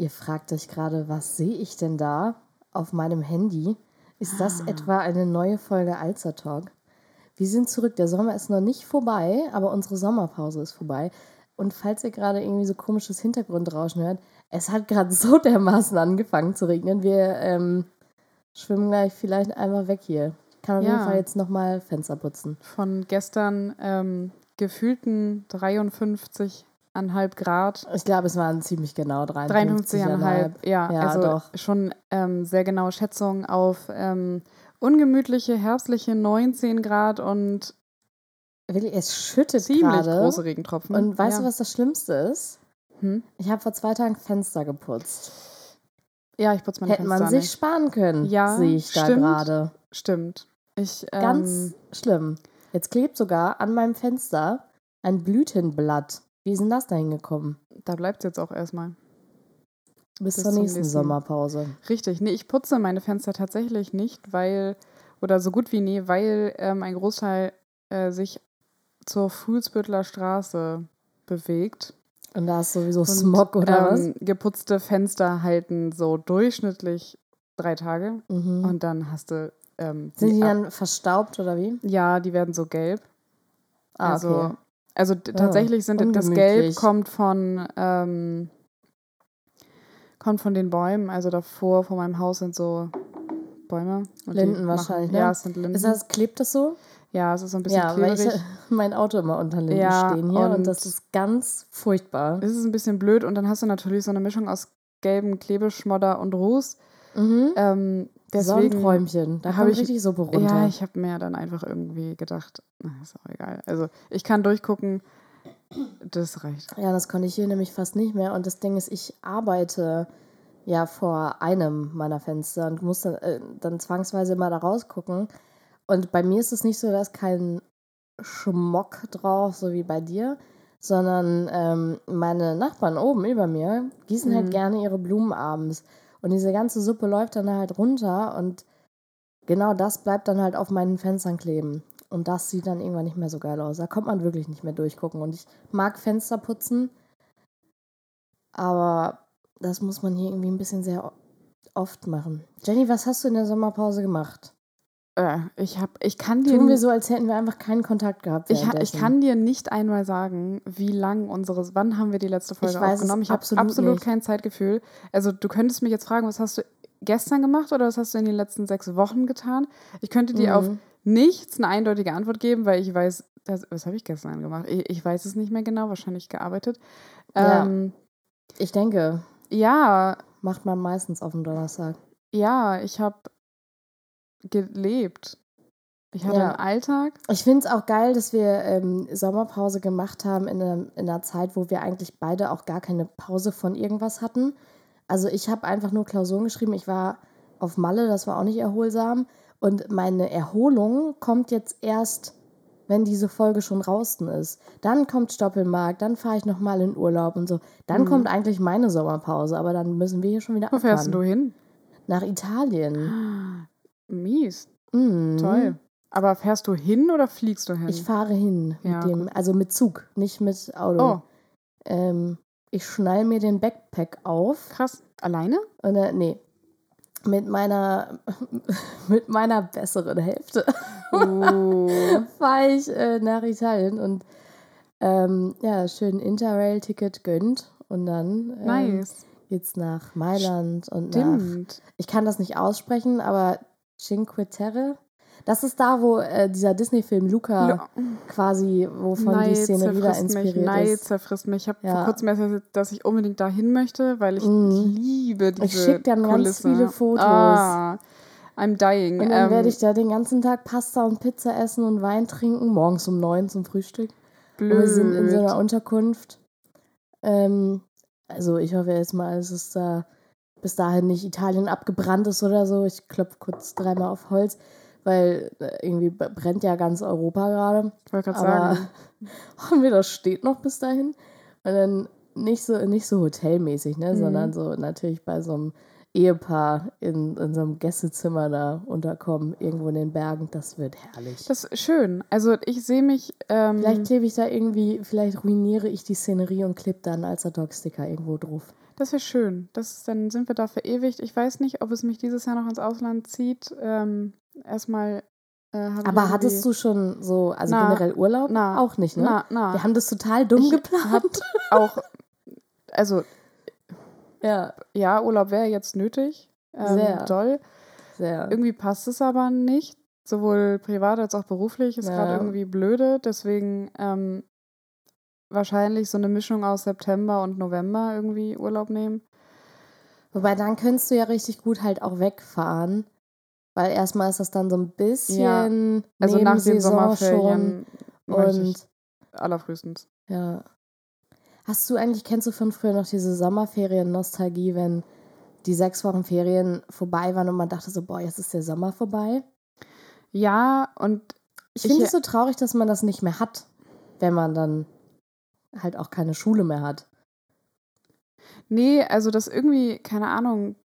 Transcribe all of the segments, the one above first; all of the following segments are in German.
Ihr fragt euch gerade, was sehe ich denn da auf meinem Handy? Ist das etwa eine neue Folge Alzer Talk? Wir sind zurück. Der Sommer ist noch nicht vorbei, aber unsere Sommerpause ist vorbei. Und falls ihr gerade irgendwie so komisches Hintergrundrauschen hört, es hat gerade so dermaßen angefangen zu regnen. Wir ähm, schwimmen gleich vielleicht einmal weg hier. Ich kann auf Ja. jeden Fall jetzt nochmal Fenster putzen. Von gestern ähm, gefühlten 53,5 Grad. Ich glaube, es waren ziemlich genau 53,5. 53,5, ja, Ja, also doch. schon ähm, sehr genaue Schätzung auf ähm, ungemütliche, herbstliche 19 Grad und Wirklich, es schüttet ziemlich gerade. große Regentropfen. Und weißt ja. du, was das Schlimmste ist? Hm? Ich habe vor zwei Tagen Fenster geputzt. Ja, ich putze meine Hätte man Fenster sich nicht. sparen können, Ja, sehe ich da gerade. Stimmt. Ich, ähm, Ganz schlimm. Jetzt klebt sogar an meinem Fenster ein Blütenblatt. Wie ist denn das da hingekommen? da bleibt es jetzt auch erstmal. Bis, Bis zur nächsten, nächsten- Sommerpause. Richtig. Nee, ich putze meine Fenster tatsächlich nicht, weil, oder so gut wie nie, weil ähm, ein Großteil äh, sich zur Fuhlsbüttler Straße bewegt. Und da ist sowieso Und, Smog oder ähm, Geputzte Fenster halten so durchschnittlich drei Tage was? Mhm. und dann hast du. Ähm, Sind die ab- dann verstaubt oder wie? ja, die werden so gelb. Ah, also, okay. Also d- tatsächlich sind das Gelb kommt von ähm, kommt von den Bäumen. Also davor vor meinem Haus sind so Bäume. Linden wahrscheinlich, ne? Ja, es sind Linden. Ist das, klebt das so? ja, es ist so ein bisschen Ja, weil klebrig. ich mein Auto immer unter Linden Ja, stehen hier und, und- das ist ganz furchtbar. es ist ein bisschen blöd und dann hast du natürlich so eine Mischung aus gelben Klebeschmodder und Ruß. Mhm. Ähm, deswegen Sonnenträumchen, da hab habe ich- ich richtig Suppe runter. Ja, ich habe mir dann einfach irgendwie gedacht, na, ist auch egal. Also ich kann durchgucken, das reicht. Ja, das konnte ich hier nämlich fast nicht mehr. Und das Ding ist, ich arbeite ja vor einem meiner Fenster und muss dann, äh, dann zwangsweise immer da rausgucken. Und bei mir ist es nicht so, dass kein Schmock drauf, so wie bei dir, sondern ähm, meine Nachbarn oben über mir gießen Mhm. halt gerne ihre Blumen abends. Und diese ganze Suppe läuft dann halt runter und genau das bleibt dann halt auf meinen Fenstern kleben. Und das sieht dann irgendwann nicht mehr so geil aus. Da kommt man wirklich nicht mehr durchgucken. Und ich mag Fenster putzen, aber das muss man hier irgendwie ein bisschen sehr oft machen. Jenny, was hast du in der Sommerpause gemacht? Äh, ich, hab, ich kann dir Tun wir so, als hätten wir einfach keinen Kontakt gehabt. Ich, ich kann dir nicht einmal sagen, wie lang unsere. Wann haben wir die letzte Folge Ich weiß aufgenommen? Ich habe absolut absolut kein Zeitgefühl. Also, du könntest mich jetzt fragen, was hast du gestern gemacht oder was hast du in den letzten sechs Wochen getan? Ich könnte dir auf Mhm. nichts eine eindeutige Antwort geben, weil ich weiß, das, was habe ich gestern gemacht? Ich, ich weiß es nicht mehr genau, wahrscheinlich gearbeitet. Ja. Ähm, Ich denke, ja, macht man meistens auf dem Donnerstag. ja, ich habe gelebt. Ich hatte Ja. einen Alltag. Ich finde es auch geil, dass wir ähm, Sommerpause gemacht haben in einer, in einer Zeit, wo wir eigentlich beide auch gar keine Pause von irgendwas hatten. Also ich habe einfach nur Klausuren geschrieben. Ich war auf Malle, das war auch nicht erholsam. Und meine Erholung kommt jetzt erst, wenn diese Folge schon draußen ist. Dann kommt Stoppelmarkt, dann fahre ich nochmal in Urlaub und so. Dann Mhm. kommt eigentlich meine Sommerpause, aber dann müssen wir hier schon wieder Wo fährst abfahren. du hin? Nach Italien. Mies. Mhm. Toll. Aber fährst du hin oder fliegst du hin? Ich fahre hin Ja, mit dem, also mit Zug, nicht mit Auto. oh, Ähm, ich schnall mir den Backpack auf. krass. Alleine? Und, äh, nee. Mit meiner, mit meiner besseren Hälfte Oh. fahre ich äh, nach Italien und ähm, ja, schön Interrail-Ticket gönnt. Und dann ähm, nice. geht's nach Mailand und nach. Stimmt. Ich kann das nicht aussprechen, aber Cinque Terre. Das ist da, wo äh, dieser Disney-Film Luca Ja. quasi, wovon Neid die Szene wieder zerfrisst mich. inspiriert Neid ist. zerfrisst mich. Ich habe Ja. vor kurzem erst erzählt, dass ich unbedingt dahin möchte, weil ich Mhm. liebe diese Ich schick dann ganz viele Fotos. Ah, I'm dying. Und dann Ähm, werde ich da den ganzen Tag Pasta und Pizza essen und Wein trinken, morgens um neun zum Frühstück. blöd. Und wir sind in so einer Unterkunft. Ähm, also ich hoffe jetzt mal, dass es da bis dahin nicht Italien abgebrannt ist oder so. Ich klopfe kurz dreimal auf Holz, weil äh, irgendwie brennt ja ganz Europa gerade. ich wollte gerade sagen. hoffen wir, das steht noch bis dahin. Und dann nicht so, nicht so hotelmäßig, ne? Mhm. sondern so natürlich bei so einem Ehepaar in, in so einem Gästezimmer da unterkommen, irgendwo in den Bergen. Das wird herrlich. Das ist schön. Also ich sehe mich. Ähm, Vielleicht klebe ich da irgendwie, vielleicht ruiniere ich die Szenerie und klebe da einen Alsterdog-Sticker irgendwo drauf. Das wäre schön. Das, dann sind wir da verewigt. Ich weiß nicht, ob es mich dieses Jahr noch ins Ausland zieht. Ähm, erstmal. Äh, Aber hattest du schon so, also Na, generell Urlaub? na, auch nicht, ne? Na, na. Wir haben das total dumm Ich geplant. auch. Also, ja, ja, Urlaub wäre jetzt nötig. Ähm, Sehr. Doll. sehr. Irgendwie passt es aber nicht. Sowohl privat als auch beruflich ist Ja. gerade irgendwie blöde. Deswegen ähm, wahrscheinlich so eine Mischung aus September und November irgendwie Urlaub nehmen. Wobei dann könntest du ja richtig gut halt auch wegfahren. Weil erstmal ist das dann so ein bisschen Also nach den Sommerferien schon. Und allerfrühestens. ja. Hast du eigentlich, kennst du von früher noch diese Sommerferien-Nostalgie, wenn die sechs Wochen Ferien vorbei waren und man dachte so, boah, jetzt ist der Sommer vorbei? Ja, und Ich Ich- finde es so traurig, dass man das nicht mehr hat, wenn man dann halt auch keine Schule mehr hat. nee, also das irgendwie, keine Ahnung,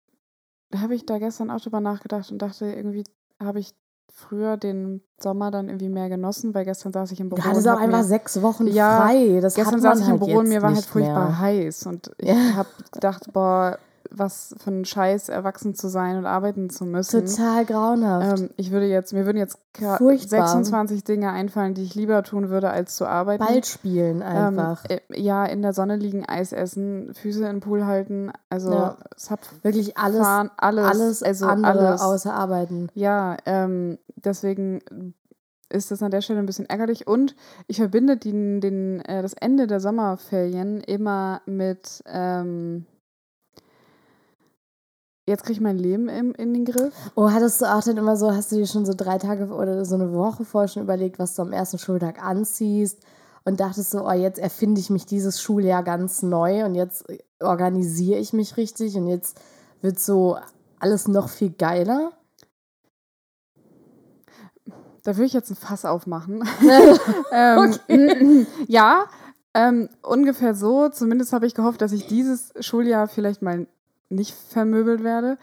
da habe ich da gestern auch drüber nachgedacht und dachte, irgendwie habe ich früher den Sommer dann irgendwie mehr genossen, weil gestern saß ich im Büro. Du hattest auch einfach mir- sechs Wochen Ja, frei. Das Gestern saß ich halt im Büro und mir war halt furchtbar mehr. heiß und ich Ja. habe gedacht, boah, was für ein Scheiß, erwachsen zu sein und arbeiten zu müssen. Total grauenhaft. Ähm, ich würde jetzt, mir würden jetzt Furchtbar. 26 Dinge einfallen, die ich lieber tun würde, als zu arbeiten. Ball spielen einfach. Ähm, äh, ja, in der Sonne liegen, Eis essen, Füße in den Pool halten. Also Ja. es hat Wirklich alles, fahren, alles, alles also andere alles. außer Arbeiten. Ja, ähm, deswegen ist das an der Stelle ein bisschen ärgerlich. Und ich verbinde den, den, äh, das Ende der Sommerferien immer mit ähm, jetzt kriege ich mein Leben im, in den Griff. Oh, hattest du auch dann immer so, hast du dir schon so drei Tage oder so eine Woche vorher schon überlegt, was du am ersten Schultag anziehst und dachtest so, oh, jetzt erfinde ich mich dieses Schuljahr ganz neu und jetzt organisiere ich mich richtig und jetzt wird so alles noch viel geiler? Da würde ich jetzt ein Fass aufmachen. ähm, ja, ähm, ungefähr so. Zumindest habe ich gehofft, dass ich dieses Schuljahr vielleicht mal nicht vermöbelt werde.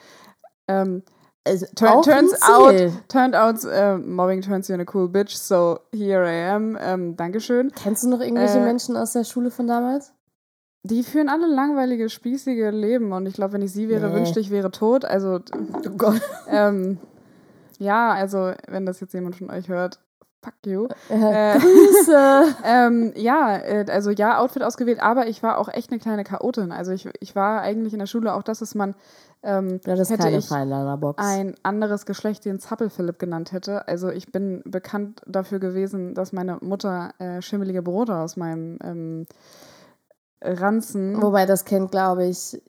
Ähm, Also, Turn- turns Ziel. turned out, äh, mobbing turns you in a cool bitch, so here I am. Ähm, Dankeschön. Kennst du noch irgendwelche Äh, Menschen aus der Schule von damals? Die führen alle langweilige, spießige Leben und ich glaube, wenn ich sie wäre, Nee. wünschte ich wäre tot. Also, Oh Gott. ähm, ja, also, wenn das jetzt jemand von euch hört, fuck you. Äh, Grüße. Ähm, ja, äh, also ja, Outfit ausgewählt, aber ich war auch echt eine kleine Chaotin. Also ich, ich war eigentlich in der Schule auch das, was man ähm, das hätte ich ein anderes Geschlecht den Zappel-Philipp genannt hätte. Also ich bin bekannt dafür gewesen, dass meine Mutter äh, schimmelige Brote aus meinem ähm, Ranzen Wobei, das kennt, glaube ich,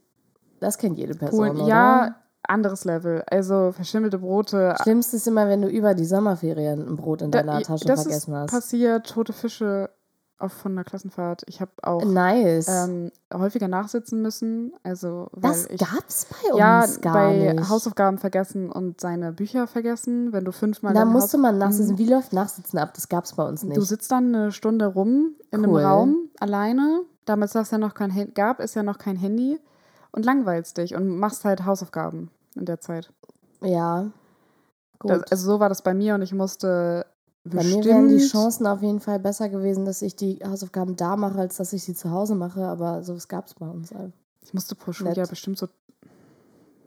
das kennt jede Person, oder? Ja, anderes Level. Also verschimmelte Brote. Schlimmste ist immer, wenn du über die Sommerferien ein Brot in Da- deiner Tasche das vergessen ist hast. passiert, tote Fische auf, von der Klassenfahrt. Ich habe auch Nice. ähm, häufiger nachsitzen müssen. Also, weil das ich gab's bei uns ja, gar bei nicht. Hausaufgaben vergessen und seine Bücher vergessen. Wenn du fünfmal da musste Haus- man nachsitzen. Wie läuft Nachsitzen ab? Das gab's bei uns nicht. Du sitzt dann eine Stunde rum in Cool. einem Raum alleine. Damals ja noch kein gab, es ja noch kein Handy und langweilst dich und machst halt Hausaufgaben in der Zeit. ja. Gut. Das, also so war das bei mir und ich musste bei mir wären die Chancen auf jeden Fall besser gewesen, dass ich die Hausaufgaben da mache, als dass ich sie zu Hause mache. Aber sowas gab's bei uns. einfach. Ich musste pro Schuljahr bestimmt so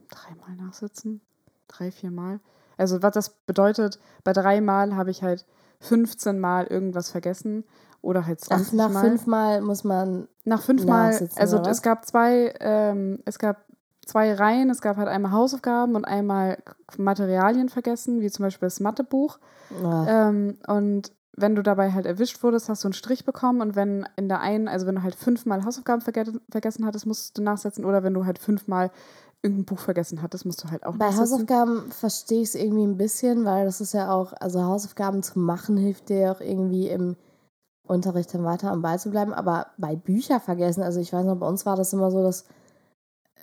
dreimal nachsitzen. Drei, viermal. Also, was das bedeutet, bei dreimal habe ich halt 15 Mal irgendwas vergessen. Oder halt Ach, 20 nach Mal. fünfmal muss man. Nach fünfmal, nachsitzen, also es gab zwei, ähm, es gab zwei Reihen. Es gab halt einmal Hausaufgaben und einmal Materialien vergessen, wie zum Beispiel das Mathebuch. Ähm, und wenn du dabei halt erwischt wurdest, hast du einen Strich bekommen. Und wenn in der einen, also wenn du halt fünfmal Hausaufgaben verge vergessen hattest, musst du nachsetzen. Oder wenn du halt fünfmal irgendein Buch vergessen hattest, musst du halt auch Bei. Hausaufgaben verstehe ich es irgendwie ein bisschen, weil das ist ja auch, also Hausaufgaben zu machen hilft dir auch irgendwie im Unterricht dann weiter am Ball zu bleiben. Aber bei Bücher vergessen, also ich weiß noch, bei uns war das immer so, dass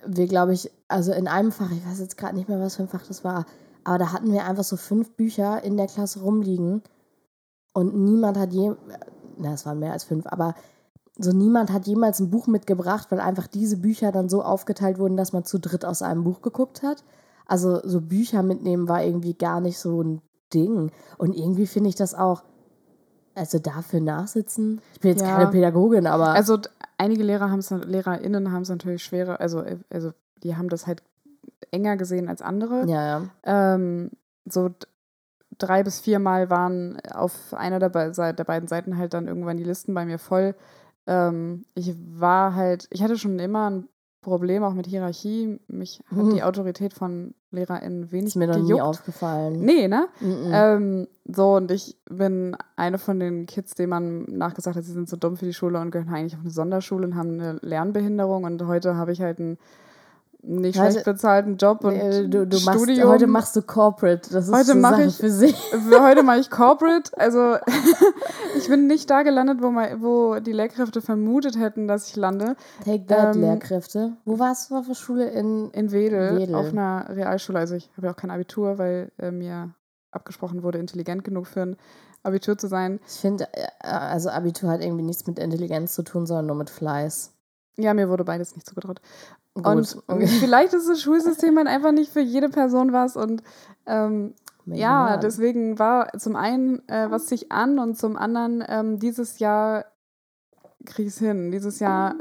wir, glaube ich, also in einem Fach, ich weiß jetzt gerade nicht mehr, was für ein Fach das war, aber da hatten wir einfach so fünf Bücher in der Klasse rumliegen und niemand hat je, na, es waren mehr als fünf, aber so niemand hat jemals ein Buch mitgebracht, weil einfach diese Bücher dann so aufgeteilt wurden, dass man zu dritt aus einem Buch geguckt hat. Also so Bücher mitnehmen war irgendwie gar nicht so ein Ding. Und irgendwie finde ich das auch, also dafür nachsitzen. Ich bin jetzt Ja. keine Pädagogin, aber Also einige Lehrer haben es, LehrerInnen haben es natürlich schwerer, also, äh, also die haben das halt enger gesehen als andere. Ja, ja. Ähm, so drei bis viermal waren auf einer der, be der beiden Seiten halt dann irgendwann die Listen bei mir voll. Ähm, ich war halt, ich hatte schon immer ein Problem auch mit Hierarchie. Mich hat Mhm. die Autorität von LehrerInnen wenig Ist mir noch nie gejuckt. aufgefallen. Nee, ne? Mhm. Ähm, so, und ich bin eine von den Kids, denen man nachgesagt hat, sie sind so dumm für die Schule und gehören eigentlich auf eine Sonderschule und haben eine Lernbehinderung. Und heute habe ich halt einen nicht Heute- schlecht bezahlten Job und Nee, du, du machst, Studium. heute machst du Corporate. Das ist Heute eine mach Sache ich- für sich. Heute mache ich Corporate. Also ich bin nicht da gelandet, wo, mein, wo die Lehrkräfte vermutet hätten, dass ich lande. Take that, Ähm, Lehrkräfte. Wo warst du auf der Schule? In In Wedel, Wedel. auf einer Realschule. Also ich habe ja auch kein Abitur, weil äh, mir abgesprochen wurde, intelligent genug für ein Abitur zu sein. ich finde, äh, also Abitur hat irgendwie nichts mit Intelligenz zu tun, sondern nur mit Fleiß. Ja, mir wurde beides nicht zugetraut. Gut. Und okay. vielleicht ist das Schulsystem halt einfach nicht für jede Person was. Und ähm, ja, deswegen war zum einen äh, was sich an und zum anderen ähm, dieses Jahr kriege ich es hin. Dieses Jahr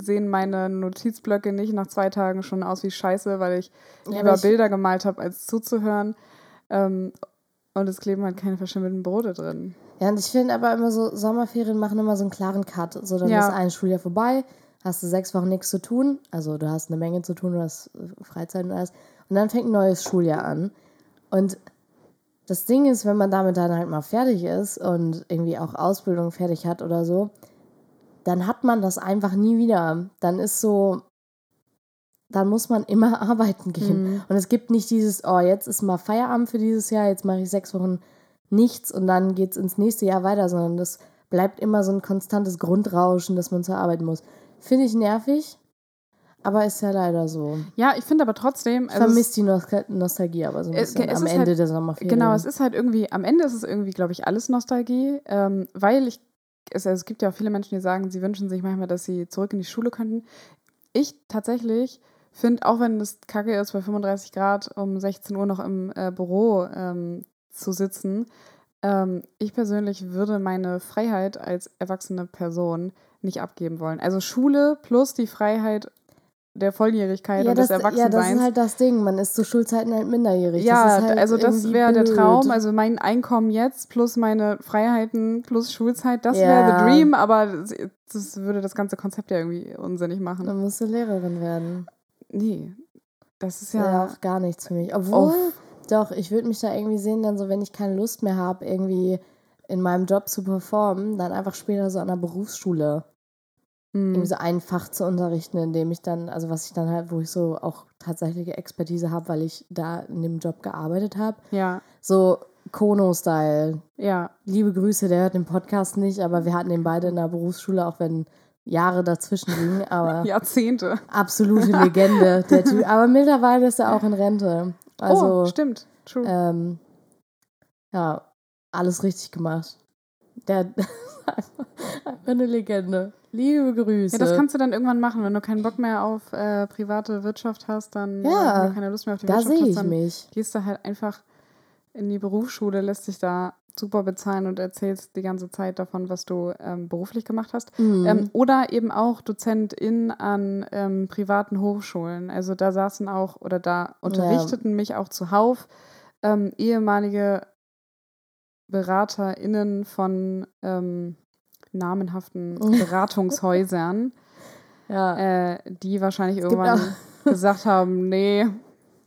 sehen meine Notizblöcke nicht nach zwei Tagen schon aus wie Scheiße, weil ich Ja, lieber ich- Bilder gemalt habe, als zuzuhören. Ähm, und es kleben halt keine verschimmelten Brote drin. Ja, und ich finde aber immer so, Sommerferien machen immer so einen klaren Cut. So, dann Ja. ist ein Schuljahr vorbei, hast du sechs Wochen nichts zu tun. Also du hast eine Menge zu tun, du hast äh, Freizeit und alles. Und dann fängt ein neues Schuljahr an. Und das Ding ist, wenn man damit dann halt mal fertig ist und irgendwie auch Ausbildung fertig hat oder so, dann hat man das einfach nie wieder. Dann ist so, dann muss man immer arbeiten gehen. Mhm. Und es gibt nicht dieses, oh, jetzt ist mal Feierabend für dieses Jahr, jetzt mache ich sechs Wochen nichts und dann geht es ins nächste Jahr weiter, sondern das bleibt immer so ein konstantes Grundrauschen, dass man zur Arbeit muss. Finde ich nervig, aber ist ja leider so. Ja, ich finde aber trotzdem. Also es- vermisse die Nostal Nostalgie aber so ein Es- bisschen es am ist Ende halt- der Sommerferien. Genau, es ist halt irgendwie, am Ende ist es irgendwie, glaube ich, alles Nostalgie, ähm, weil ich, es, also es gibt ja auch viele Menschen, die sagen, sie wünschen sich manchmal, dass sie zurück in die Schule könnten. Ich tatsächlich finde, auch wenn es kacke ist, bei 35 Grad um 16 Uhr noch im äh, Büro ähm, zu sitzen, ähm, ich persönlich würde meine Freiheit als erwachsene Person nicht abgeben wollen. Also Schule plus die Freiheit der Volljährigkeit ja, und das, des ja, das Erwachsenseins. ist halt das Ding. Man ist zu Schulzeiten halt minderjährig. Ja, das halt also das wäre der. Traum. Also mein Einkommen jetzt plus meine Freiheiten plus Schulzeit, das Ja. wäre the dream, aber das, das würde das ganze Konzept ja irgendwie unsinnig machen. Dann musst du Lehrerin werden. Nee, das ist Das wäre ja. auch gar nichts für mich. Obwohl, Uff. doch, ich würde mich da irgendwie sehen, dann so, wenn ich keine Lust mehr habe, irgendwie in meinem Job zu performen, dann einfach später so an der Berufsschule Hm. irgendwie so ein Fach zu unterrichten, in dem ich dann, also was ich dann halt, wo ich so auch tatsächliche Expertise habe, weil ich da in dem Job gearbeitet habe. Ja, So Kono-Style. ja, Liebe Grüße, der hört den Podcast nicht, aber wir hatten den beide in der Berufsschule, auch wenn Jahre dazwischen liegen, aber Jahrzehnte. absolute Legende, der Typ. Aber mittlerweile ist er auch in Rente. Also, oh, stimmt. True. ähm, ja, alles richtig gemacht. Der einfach eine Legende. Liebe Grüße. ja, das kannst du dann irgendwann machen, wenn du keinen Bock mehr auf äh, private Wirtschaft hast, dann Ja, wenn du keine Lust mehr auf die da Wirtschaft sehe hast, ich dann mich. gehst du halt einfach in die Berufsschule, lässt dich da super bezahlen und erzählst die ganze Zeit davon, was du ähm, beruflich gemacht hast. Mhm. Ähm, oder eben auch Dozentin an ähm, privaten Hochschulen. Also da saßen auch oder da unterrichteten mich auch zuhauf ähm, ehemalige BeraterInnen von ähm, namenhaften Beratungshäusern, ja. äh, die wahrscheinlich irgendwann gesagt haben, nee,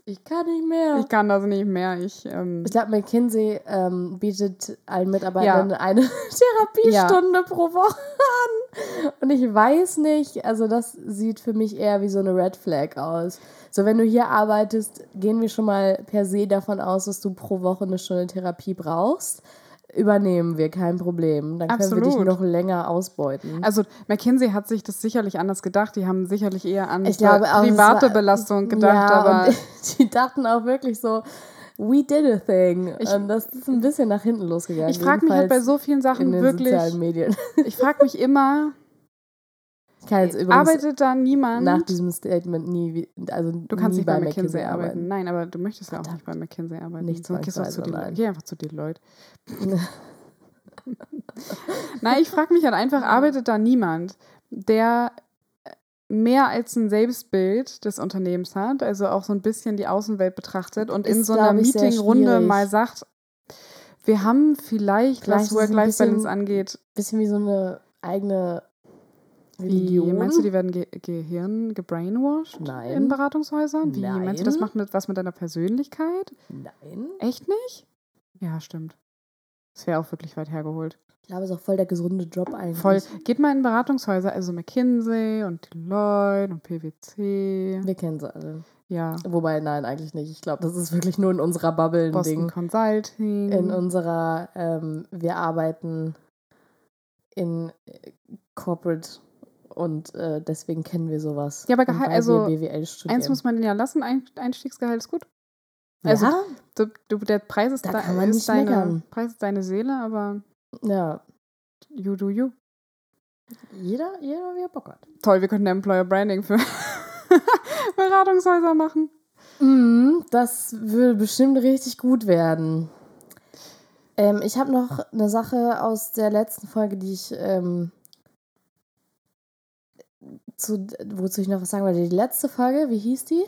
ich kann nicht mehr. ich kann das nicht mehr. Ich, ähm, Ich glaube, McKinsey ähm, bietet allen Mitarbeitern Ja. eine Therapiestunde pro Woche an. Und ich weiß nicht, also das sieht für mich eher wie so eine Red Flag aus. So, wenn du hier arbeitest, gehen wir schon mal per se davon aus, dass du pro Woche eine Stunde Therapie brauchst. Übernehmen wir, kein Problem. Dann können wir dich Absolut. noch länger ausbeuten. Also McKinsey hat sich das sicherlich anders gedacht. Die haben sicherlich eher an glaube es private war- Belastung gedacht, ja, aber die dachten auch wirklich so, we did a thing. Ich- und das ist ein bisschen nach hinten losgegangen. ich frage mich halt bei so vielen in Sachen wirklich, ich frage mich immer, arbeitet da niemand? nach diesem Statement nie, also du kannst nicht bei McKinsey arbeiten. Nein, aber du möchtest ja auch nicht bei McKinsey arbeiten. Nicht Sonst gehst du auch zu Deloitte. Geh einfach zu Deloitte. Nein, ich frage mich halt einfach, arbeitet da niemand? der mehr als ein Selbstbild des Unternehmens hat, also auch so ein bisschen die Außenwelt betrachtet und in Ist, so einer Meetingrunde mal sagt, wir haben vielleicht, Vielleicht was Work-Life-Balance angeht, Bisschen wie so eine eigene wie Religion. meinst du, die werden ge Gehirn gebrainwashed Nein. in Beratungshäusern? Wie meinst du, das Nein. macht mit, was mit deiner Persönlichkeit? Nein. Echt nicht? Ja, stimmt. Das wäre auch wirklich weit hergeholt. Ich glaube, es ist auch voll der gesunde Job eigentlich. Voll. Geht mal in Beratungshäuser, also McKinsey und Deloitte und PwC. Wir kennen sie alle. Ja. Wobei, nein, eigentlich nicht. Ich glaube, das ist wirklich nur in unserer Bubble ein Boston Ding. Consulting. In unserer, ähm, wir arbeiten in äh, Corporate und äh, deswegen kennen wir sowas. Ja, aber Gehalt- also, BWL studieren. Eins muss man ja lassen, Ein Einstiegsgehalt ist gut. Also- ja, Du, du, der Preis ist, Da kann man ist nicht deine, meckern. Preis ist deine Seele, aber ja, you do you. jeder, jeder wie er Bock hat. Toll, wir könnten Employer Branding für Beratungshäuser machen. Mhm, das würde bestimmt richtig gut werden. Ähm, ich habe noch eine Sache aus der letzten Folge, die ich ähm, zu, wozu ich noch was sagen wollte. Die letzte Folge, wie hieß die?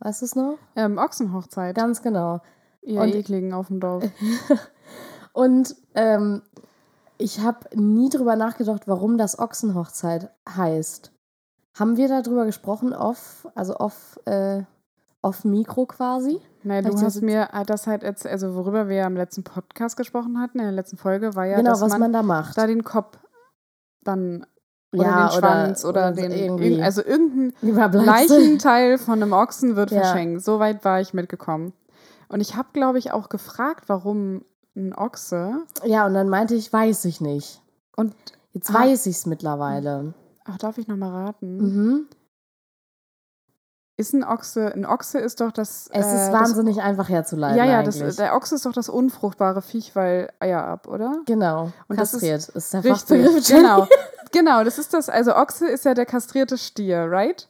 Weißt du es noch? Ähm, Ochsenhochzeit. Ganz genau. Ihr und- ekligen auf dem Dorf. Und ähm, ich habe nie drüber nachgedacht, warum das Ochsenhochzeit heißt. Haben wir darüber gesprochen, off, also off, äh, off Mikro quasi? Nein, du hast mir äh, das halt, jetzt, also worüber wir ja im letzten Podcast gesprochen hatten, in der letzten Folge, war ja, genau, dass was man, man, da macht. da den Kopf dann oder den Schwanz oder, den, irgendwie. irgend- also irgendein. Leichenteil von einem Ochsen wird Ja. verschenkt. So weit war ich mitgekommen. Und ich habe, glaube ich, auch gefragt, warum ein Ochse. Ja, und dann meinte ich, weiß ich nicht. Und Jetzt Ah. weiß ich es mittlerweile. ach, darf ich noch mal raten? Mhm. Ist ein Ochse? Ein Ochse ist doch das. Es äh, ist wahnsinnig einfach Das, herzuleiten. ja, ja, das, der Ochse ist doch das unfruchtbare Viech, weil Eier ab, oder? genau. Und das ist kastriert ist, der Fachbegriff. Genau. Genau, das ist das. Also Ochse ist ja der kastrierte Stier, right?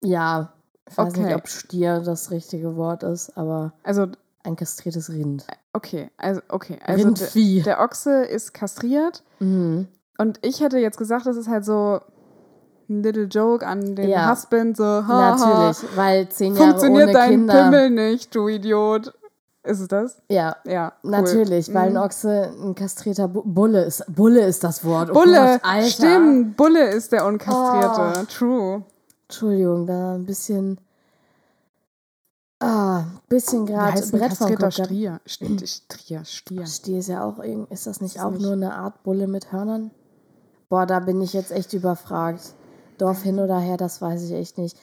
Ja, ich weiß Okay. nicht, ob Stier das richtige Wort ist, aber Also, ein kastriertes Rind. okay, also, okay. Also der, Rindvieh. der Ochse ist kastriert Mhm. und ich hätte jetzt gesagt, das ist halt so ein little joke an den Ja. Husband, so, haha, Natürlich, weil zehn Jahre funktioniert ohne dein Kinder. Pimmel nicht, du Idiot. Ist es das? Ja, Ja, cool. natürlich, weil ein Mhm. Ochse ein kastrierter Bu Bulle ist. Bulle ist das Wort. Oh Bulle, Gott, Alter. stimmt, Bulle ist der unkastrierte. Oh. True. Entschuldigung, da ein bisschen. Ah, bisschen gerade ein Brett gehabt. Stier? St- Stier, Stier. Stier ist ja auch irgend, ist das nicht Ist auch nicht- nur eine Art Bulle mit Hörnern? Boah, da bin ich jetzt echt überfragt. Dorf hin oder her, das weiß ich echt nicht.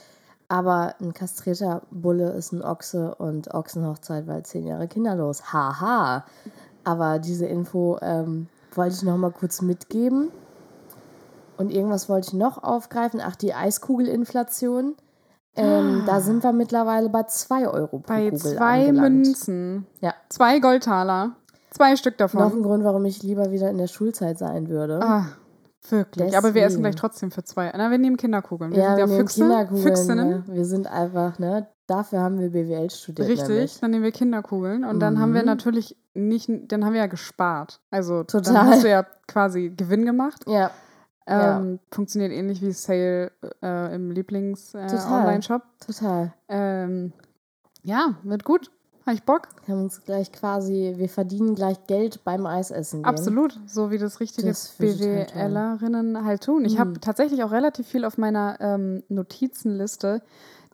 Aber ein kastrierter Bulle ist ein Ochse und Ochsenhochzeit, weil zehn Jahre kinderlos. Haha. Aber diese Info ähm, wollte ich noch mal kurz mitgeben. Und irgendwas wollte ich noch aufgreifen. Ach, die Eiskugelinflation. Ähm, Da sind wir mittlerweile bei 2 Euro pro Bei Kugel zwei angelangt. Münzen. Ja. Zwei Goldtaler. Zwei Stück davon. Noch ein Grund, warum ich lieber wieder in der Schulzeit sein würde. Ah, wirklich. Aber wir essen Deswegen. gleich trotzdem für zwei. Na, wir nehmen Kinderkugeln. Wir ja, sind wir ja nehmen Füchse, Kinderkugeln. Füchsinnen. Ne? Wir sind einfach, ne? Dafür haben wir BWL studiert. Richtig, Nämlich. dann nehmen wir Kinderkugeln und dann haben wir Mhm. natürlich nicht, dann haben wir ja gespart. Also dann Total. hast du ja quasi Gewinn gemacht. Ja, Ja. Ähm, Funktioniert ähnlich wie Sale äh, im Total. Lieblings-Online-Shop. total. ähm, ja, wird gut. Habe ich Bock. Wir haben uns gleich quasi, wir verdienen gleich Geld beim Eisessen. Gehen. Absolut, so wie das richtige toll. BWLerinnen halt tun. Ich habe Mhm. tatsächlich auch relativ viel auf meiner ähm, Notizenliste.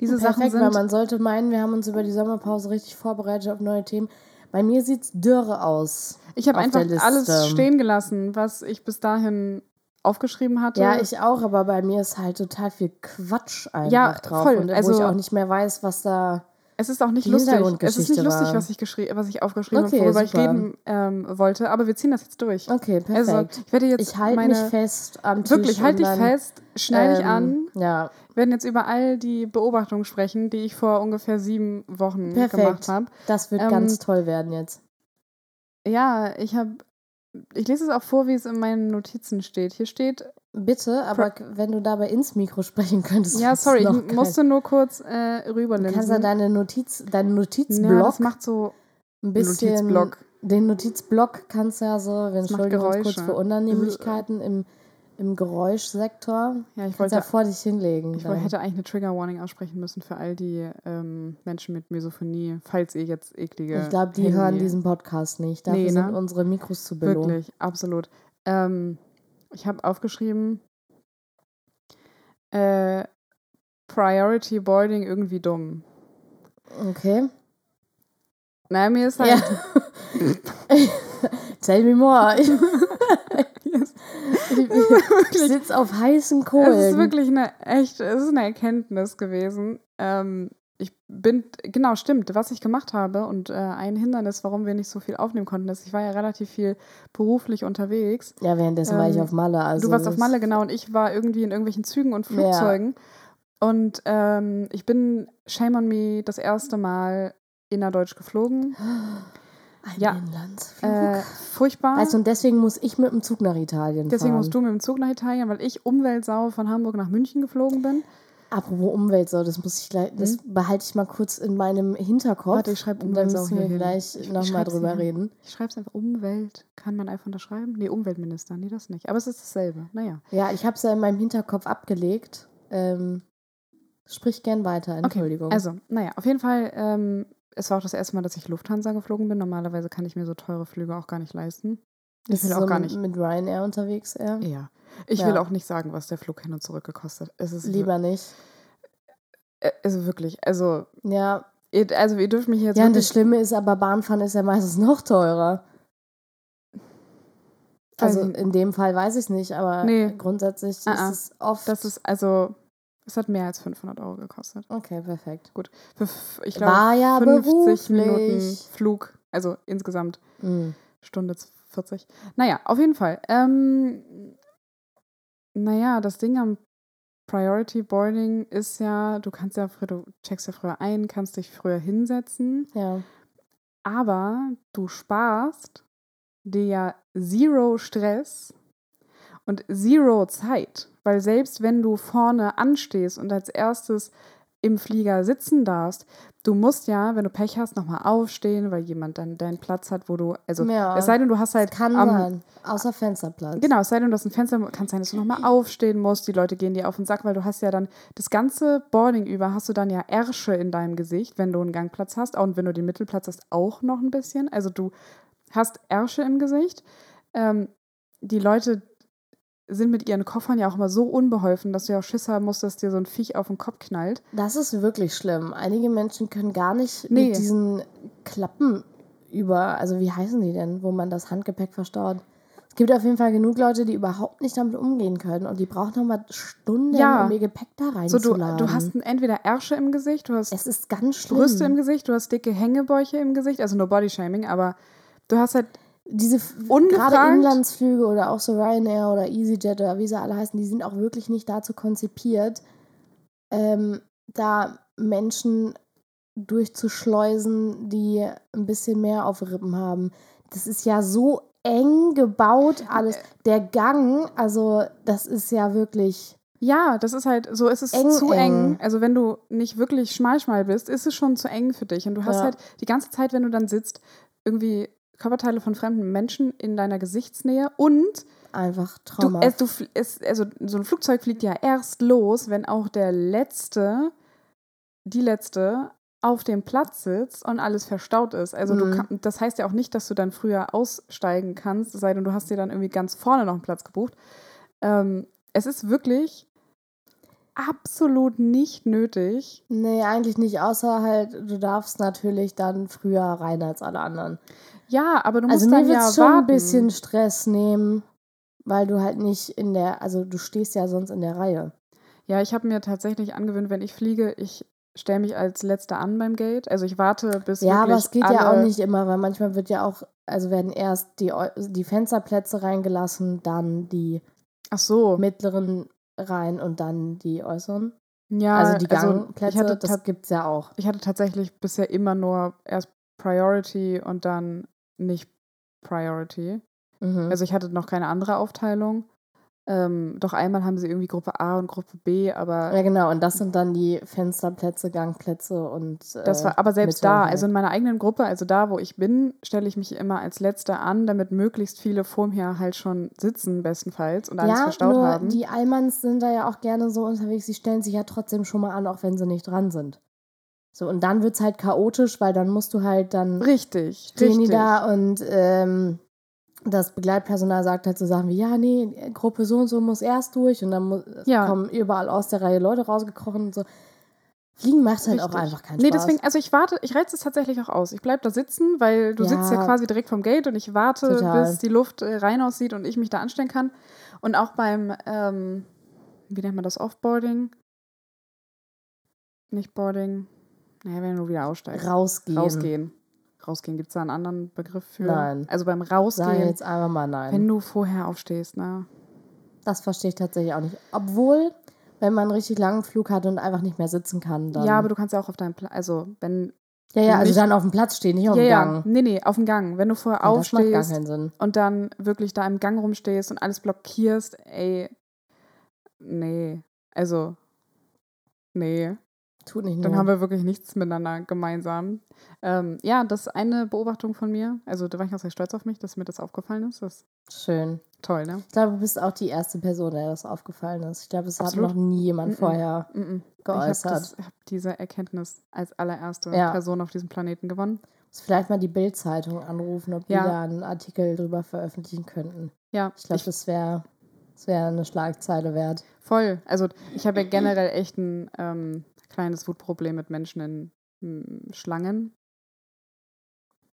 Diese Sachen Perfekt, sind weil man sollte meinen, wir haben uns über die Sommerpause richtig vorbereitet auf neue Themen. Bei mir sieht es dürre aus. Ich habe einfach alles stehen gelassen, was ich bis dahin aufgeschrieben hatte. Ja, ich auch, aber bei mir ist halt total viel Quatsch einfach Ja, drauf. voll. Und wo Also- ich auch nicht mehr weiß, was da. Es ist auch nicht lustig. Es ist nicht lustig, was ich, geschrie- was ich aufgeschrieben Okay, habe, worüber ich reden ähm, wollte. Aber wir ziehen das jetzt durch. Okay, perfekt. Also, ich werde jetzt ich halte meine. mich fest am Tisch. wirklich, halt und dich fest, schnell dich ähm, an. Ja, Wir werden jetzt über all die Beobachtungen sprechen, die ich vor ungefähr sieben Wochen Perfekt. gemacht habe. das wird Ähm, ganz toll werden jetzt. Ja, ich habe. Ich lese es auch vor, wie es in meinen Notizen steht. Hier steht. Bitte, aber wenn du dabei ins Mikro sprechen könntest. Ja, sorry, ich musste nur kurz äh, geil. rüberlinsen. Du kannst ja deine Notiz, deinen ja, Notizblock das macht so ein bisschen. Notizblock. Den Notizblock kannst du ja so, wir entschuldigen uns kurz für Unannehmlichkeiten im im Geräuschsektor. Ja, ich Kannst ja wollte, vor dich hinlegen. ich dann. hätte eigentlich eine Trigger Warning aussprechen müssen für all die ähm, Menschen mit Misophonie, falls ihr jetzt eklige. Ich glaube, die Handy- hören diesen Podcast nicht. Dafür Nee, sind ne? unsere Mikros zu belohnen. Wirklich, absolut. Ähm, ich habe aufgeschrieben, äh, Priority Boarding irgendwie dumm. Okay. Naja, mir ist halt. Ja. Tell me more. Ich, ich, sitze auf heißen Kohlen. Es ist wirklich eine echt, es ist eine Erkenntnis gewesen. Ähm, ich bin, genau, stimmt, was ich gemacht habe und äh, ein Hindernis, warum wir nicht so viel aufnehmen konnten, ist, ich war ja relativ viel beruflich unterwegs. ja, währenddessen war ich ähm, auf Malle. Also du warst auf Malle, genau, und ich war irgendwie in irgendwelchen Zügen und Flugzeugen. Und ähm, ich bin, shame on me, das erste Mal innerdeutsch geflogen. Ein Ja. Inlandsflug. Äh, furchtbar. du, und deswegen muss ich mit dem Zug nach Italien Deswegen fahren. musst du mit dem Zug nach Italien, weil ich Umweltsau von Hamburg nach München geflogen bin. Apropos Umwelt, so, das muss ich gleich, das behalte ich mal kurz in meinem Hinterkopf. Warte, ich schreib Und dann Umweltsau müssen wir hin. gleich Ich- ich nochmal drüber hin. reden. Ich schreibe es einfach Umwelt. Kann man einfach unterschreiben? Nee, Umweltminister. Nee, das nicht. Aber es ist dasselbe. Naja. Ja, ich habe es ja in meinem Hinterkopf abgelegt. Ähm, sprich gern weiter, Entschuldigung. Also, naja, auf jeden Fall, ähm, es war auch das erste Mal, dass ich Lufthansa geflogen bin. Normalerweise kann ich mir so teure Flüge auch gar nicht leisten. Ich will auch so gar nicht. mit Ryanair unterwegs, eher? Ja. Ich Ja. will auch nicht sagen, was der Flug hin und zurück gekostet. Ist Lieber nicht. Also wirklich, also, Ja, ihr, also ihr dürft mich jetzt ja und das Schlimme ist aber, Bahnfahren ist ja meistens noch teurer. Also in dem Fall weiß ich nicht, aber Nee. grundsätzlich Ah, ah. ist es oft. das ist also, es hat mehr als 500 Euro gekostet. okay, perfekt. Für, f- ich glaube, War ja 50 Minuten beruflich. Flug, also insgesamt Mhm. Stunde 40. Naja, auf jeden Fall. Ähm, naja, das Ding am Priority Boarding ist ja, du kannst ja früher, du checkst ja früher ein, kannst dich früher hinsetzen, Ja. aber du sparst dir ja zero Stress und zero Zeit, weil selbst wenn du vorne anstehst und als erstes im Flieger sitzen darfst, du musst ja, wenn du Pech hast, nochmal aufstehen, weil jemand dann deinen Platz hat, wo du, also Ja. es sei denn, du hast halt Kann am, sein. Außer Fensterplatz. Genau, es sei denn, du hast ein Fenster, kann sein, dass du nochmal aufstehen musst, die Leute gehen dir auf den Sack, weil du hast ja dann das ganze Boarding über, hast du dann ja Ärsche in deinem Gesicht, wenn du einen Gangplatz hast und wenn du den Mittelplatz hast, auch noch ein bisschen. Also du hast Ärsche im Gesicht. Ähm, die Leute sind mit ihren Koffern ja auch immer so unbeholfen, dass du ja auch Schiss haben musst, dass dir so ein Viech auf den Kopf knallt. Das ist wirklich schlimm. Einige Menschen können gar nicht Nee. mit diesen Klappen über, also wie heißen die denn, wo man das Handgepäck verstaut. Es gibt auf jeden Fall genug Leute, die überhaupt nicht damit umgehen können und die brauchen nochmal Stunden, Ja. um ihr Gepäck da So, du, reinzuladen. du hast entweder Ärsche im Gesicht, du hast es ist ganz schlimm. Brüste im Gesicht, du hast dicke Hängebäuche im Gesicht, also no Body-Shaming, aber du hast halt Diese Ungefragt? gerade Inlandsflüge oder auch so Ryanair oder EasyJet oder wie sie alle heißen, die sind auch wirklich nicht dazu konzipiert, ähm, da Menschen durchzuschleusen, die ein bisschen mehr auf Rippen haben. Das ist ja so eng gebaut alles. Der Gang, also das ist ja wirklich. Ja, das ist halt, so ist es Eng, zu eng. eng. Also wenn du nicht wirklich schmal-schmal bist, ist es schon zu eng für dich. Und du hast Ja. halt die ganze Zeit, wenn du dann sitzt, irgendwie Körperteile von fremden Menschen in deiner Gesichtsnähe und Einfach du, Trauma. es, du, es, also so ein Flugzeug fliegt ja erst los, wenn auch der Letzte, die Letzte auf dem Platz sitzt und alles verstaut ist. Also du Mhm. kann, das heißt ja auch nicht, dass du dann früher aussteigen kannst, es sei denn, du hast dir dann irgendwie ganz vorne noch einen Platz gebucht. Ähm, es ist wirklich absolut nicht nötig. nee, eigentlich nicht, außer halt, du darfst natürlich dann früher rein als alle anderen. Ja, aber du musst Also mir dann wird ja es schon warten. ein bisschen Stress nehmen, weil du halt nicht in der, also du stehst ja sonst in der Reihe. Ja, ich habe mir tatsächlich angewöhnt, wenn ich fliege, ich stelle mich als Letzter an beim Gate. Also ich warte, bis Ja, aber es geht ja auch nicht immer, weil manchmal wird ja auch, also werden erst die, die Fensterplätze reingelassen, dann die Ach so. mittleren rein und dann die äußeren. Ja, also die also Gangplätze, hatte, das gibt's ja auch. ich hatte tatsächlich bisher immer nur erst Priority und dann nicht Priority. Mhm. Also ich hatte noch keine andere Aufteilung. Ähm, doch einmal haben sie irgendwie Gruppe A und Gruppe B, aber Ja, genau. Und das sind dann die Fensterplätze, Gangplätze und. Äh, das war aber selbst Mitte da, halt. also in meiner eigenen Gruppe, also da, wo ich bin, stelle ich mich immer als Letzter an, damit möglichst viele vor mir halt schon sitzen, bestenfalls, und alles ja, verstaut nur haben. die Allmanns sind da ja auch gerne so unterwegs, sie stellen sich ja trotzdem schon mal an, auch wenn sie nicht dran sind. So, und dann wird es halt chaotisch, weil dann musst du halt dann richtig, stehen richtig. die da und ähm, das Begleitpersonal sagt halt so Sachen wie, ja, nee, Gruppe so und so muss erst durch und dann mu Ja. kommen überall aus der Reihe Leute rausgekrochen und so. Fliegen macht halt auch Richtig. einfach keinen Nee, Spaß. deswegen, also ich warte, ich reize es tatsächlich auch aus. Ich bleib da sitzen, weil du sitzt ja Ja. quasi direkt vom Gate und ich warte, Total. bis die Luft äh, rein aussieht und ich mich da anstellen kann. Und auch beim, ähm, wie nennt man das, Offboarding? Nicht Boarding. Naja, wenn du wieder aussteigst. Rausgehen. Rausgehen. Rausgehen, gibt es da einen anderen Begriff für? Nein. Also beim Sag Rausgehen, jetzt einfach mal nein. wenn du vorher aufstehst, ne? das verstehe ich tatsächlich auch nicht. Obwohl, wenn man einen richtig langen Flug hat und einfach nicht mehr sitzen kann, dann. Ja, aber du kannst ja auch auf deinem Platz, also wenn, ja, ja, also nicht- dann auf dem Platz stehen, nicht auf ja, dem ja, Gang. nee, nee, auf dem Gang. Wenn du vorher Ja, aufstehst, und dann wirklich da im Gang rumstehst und alles blockierst, ey, nee, also, nee, Tut nicht dann nur. haben wir wirklich nichts miteinander gemeinsam. Ähm, ja, das ist eine Beobachtung von mir. Also, da war ich auch sehr stolz auf mich, dass mir das aufgefallen ist. Das Schön. toll, ne? Ich glaube, du bist auch die erste Person, der das aufgefallen ist. Ich glaube, es hat noch nie jemand Mhm. vorher Mm -mm. Ich habe geäußert. hab diese Erkenntnis als allererste Ja. Person auf diesem Planeten gewonnen. Muss vielleicht mal die Bild-Zeitung anrufen, ob Ja. die da einen Artikel drüber veröffentlichen könnten. Ja, Ich glaube, das wäre das wär eine Schlagzeile wert. Voll. Also ich habe ja generell echt ein ähm, kleines Wutproblem mit Menschen in mm, Schlangen.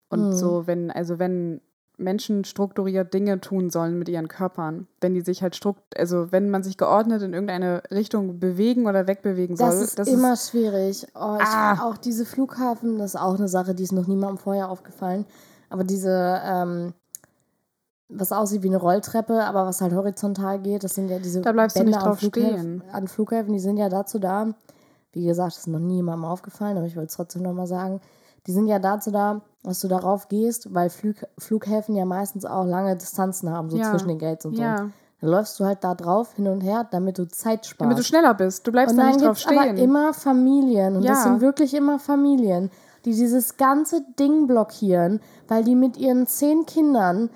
Und Mhm. so, wenn, also wenn Menschen strukturiert Dinge tun sollen mit ihren Körpern, wenn die sich halt strukt, also wenn man sich geordnet in irgendeine Richtung bewegen oder wegbewegen soll, Das ist immer schwierig. Oh, ich, Ah. Auch diese Flughafen, das ist auch eine Sache, die ist noch niemandem vorher aufgefallen. Aber diese, ähm, was aussieht wie eine Rolltreppe, aber was halt horizontal geht, das sind ja diese Da bleibst du nicht an drauf Flughäfen, stehen. an Flughäfen, die sind ja dazu da. Wie gesagt, das ist noch niemandem aufgefallen, aber ich wollte es trotzdem nochmal sagen. Die sind ja dazu da, dass du darauf gehst, weil Flug, Flughäfen ja meistens auch lange Distanzen haben, so Ja. zwischen den Gates und so. ja, Dann läufst du halt da drauf hin und her, damit du Zeit sparst. damit du schneller bist. Du bleibst Und da nicht drauf es aber stehen. immer Familien, und das Ja. sind wirklich immer Familien, die dieses ganze Ding blockieren, weil die mit ihren zehn Kindern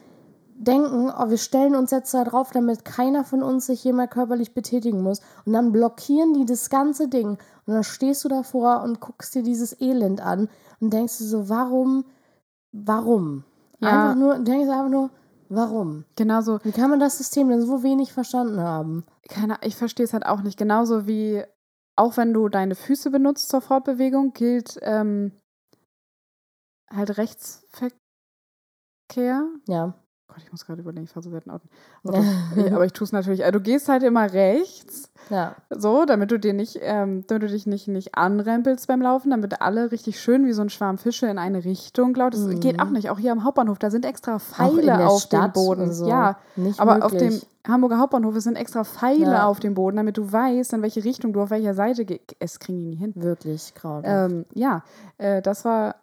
denken, oh, wir stellen uns jetzt da drauf, damit keiner von uns sich mal körperlich betätigen muss. Und dann blockieren die das ganze Ding. Und dann stehst du davor und guckst dir dieses Elend an und denkst du so, warum, warum? Ja. Einfach nur, denkst einfach nur, warum? Genauso, Wie kann man das System denn so wenig verstanden haben? keine, ich verstehe es halt auch nicht. Genauso wie, auch wenn du deine Füße benutzt zur Fortbewegung, gilt ähm, halt Rechtsverkehr. Ja. Gott, ich muss gerade überlegen, ich fahre so selten Auto. Aber, ich, aber ich tue es natürlich. Also, du gehst halt immer rechts, ja. so, damit du dir nicht, ähm, damit du dich nicht, nicht anrempelst beim Laufen, damit alle richtig schön wie so ein Schwarm Fische in eine Richtung glaubt. Das Mhm. geht auch nicht. Auch hier am Hauptbahnhof, da sind extra Pfeile auf Stadt dem Boden. so. Ja, Nicht aber auf dem möglich. Hamburger Hauptbahnhof es sind extra Pfeile Ja. auf dem Boden, damit du weißt, in welche Richtung du auf welcher Seite gehst. Es kriegen die nie hin. Wirklich grauenhaft. Ähm, ja, äh, das war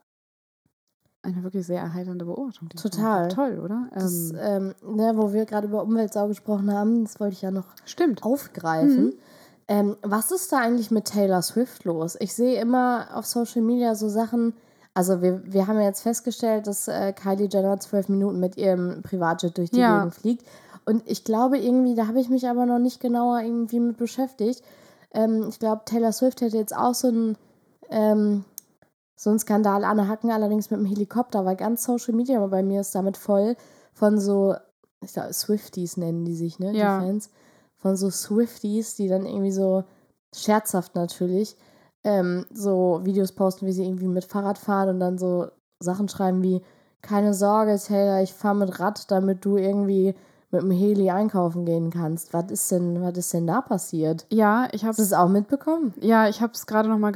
eine wirklich sehr erheiternde Beobachtung. Total. Toll, oder? das, Ähm, ähm, ne, wo wir gerade über Umweltsau gesprochen haben, das wollte ich ja noch stimmt. aufgreifen. Mhm. Ähm, was ist da eigentlich mit Taylor Swift los? Ich sehe immer auf Social Media so Sachen. Also wir, wir haben ja jetzt festgestellt, dass äh, Kylie Jenner zwölf Minuten mit ihrem Privatjet durch die Ja. Gegend fliegt. Und ich glaube irgendwie, da habe ich mich aber noch nicht genauer irgendwie mit beschäftigt. Ähm, ich glaube, Taylor Swift hätte jetzt auch so einen, ähm, so einen Skandal an Hacken, allerdings mit dem Helikopter, weil ganz Social Media bei mir ist damit voll von so, ich glaube, Swifties nennen die sich, ne? Ja. Die Fans. Von so Swifties, die dann irgendwie so scherzhaft natürlich ähm, so Videos posten, wie sie irgendwie mit Fahrrad fahren und dann so Sachen schreiben wie keine Sorge, Taylor, ich fahre mit Rad, damit du irgendwie mit dem Heli einkaufen gehen kannst. Was ist denn, was ist denn da passiert? Ja, ich habe es auch mitbekommen? Ja, ich habe es gerade nochmal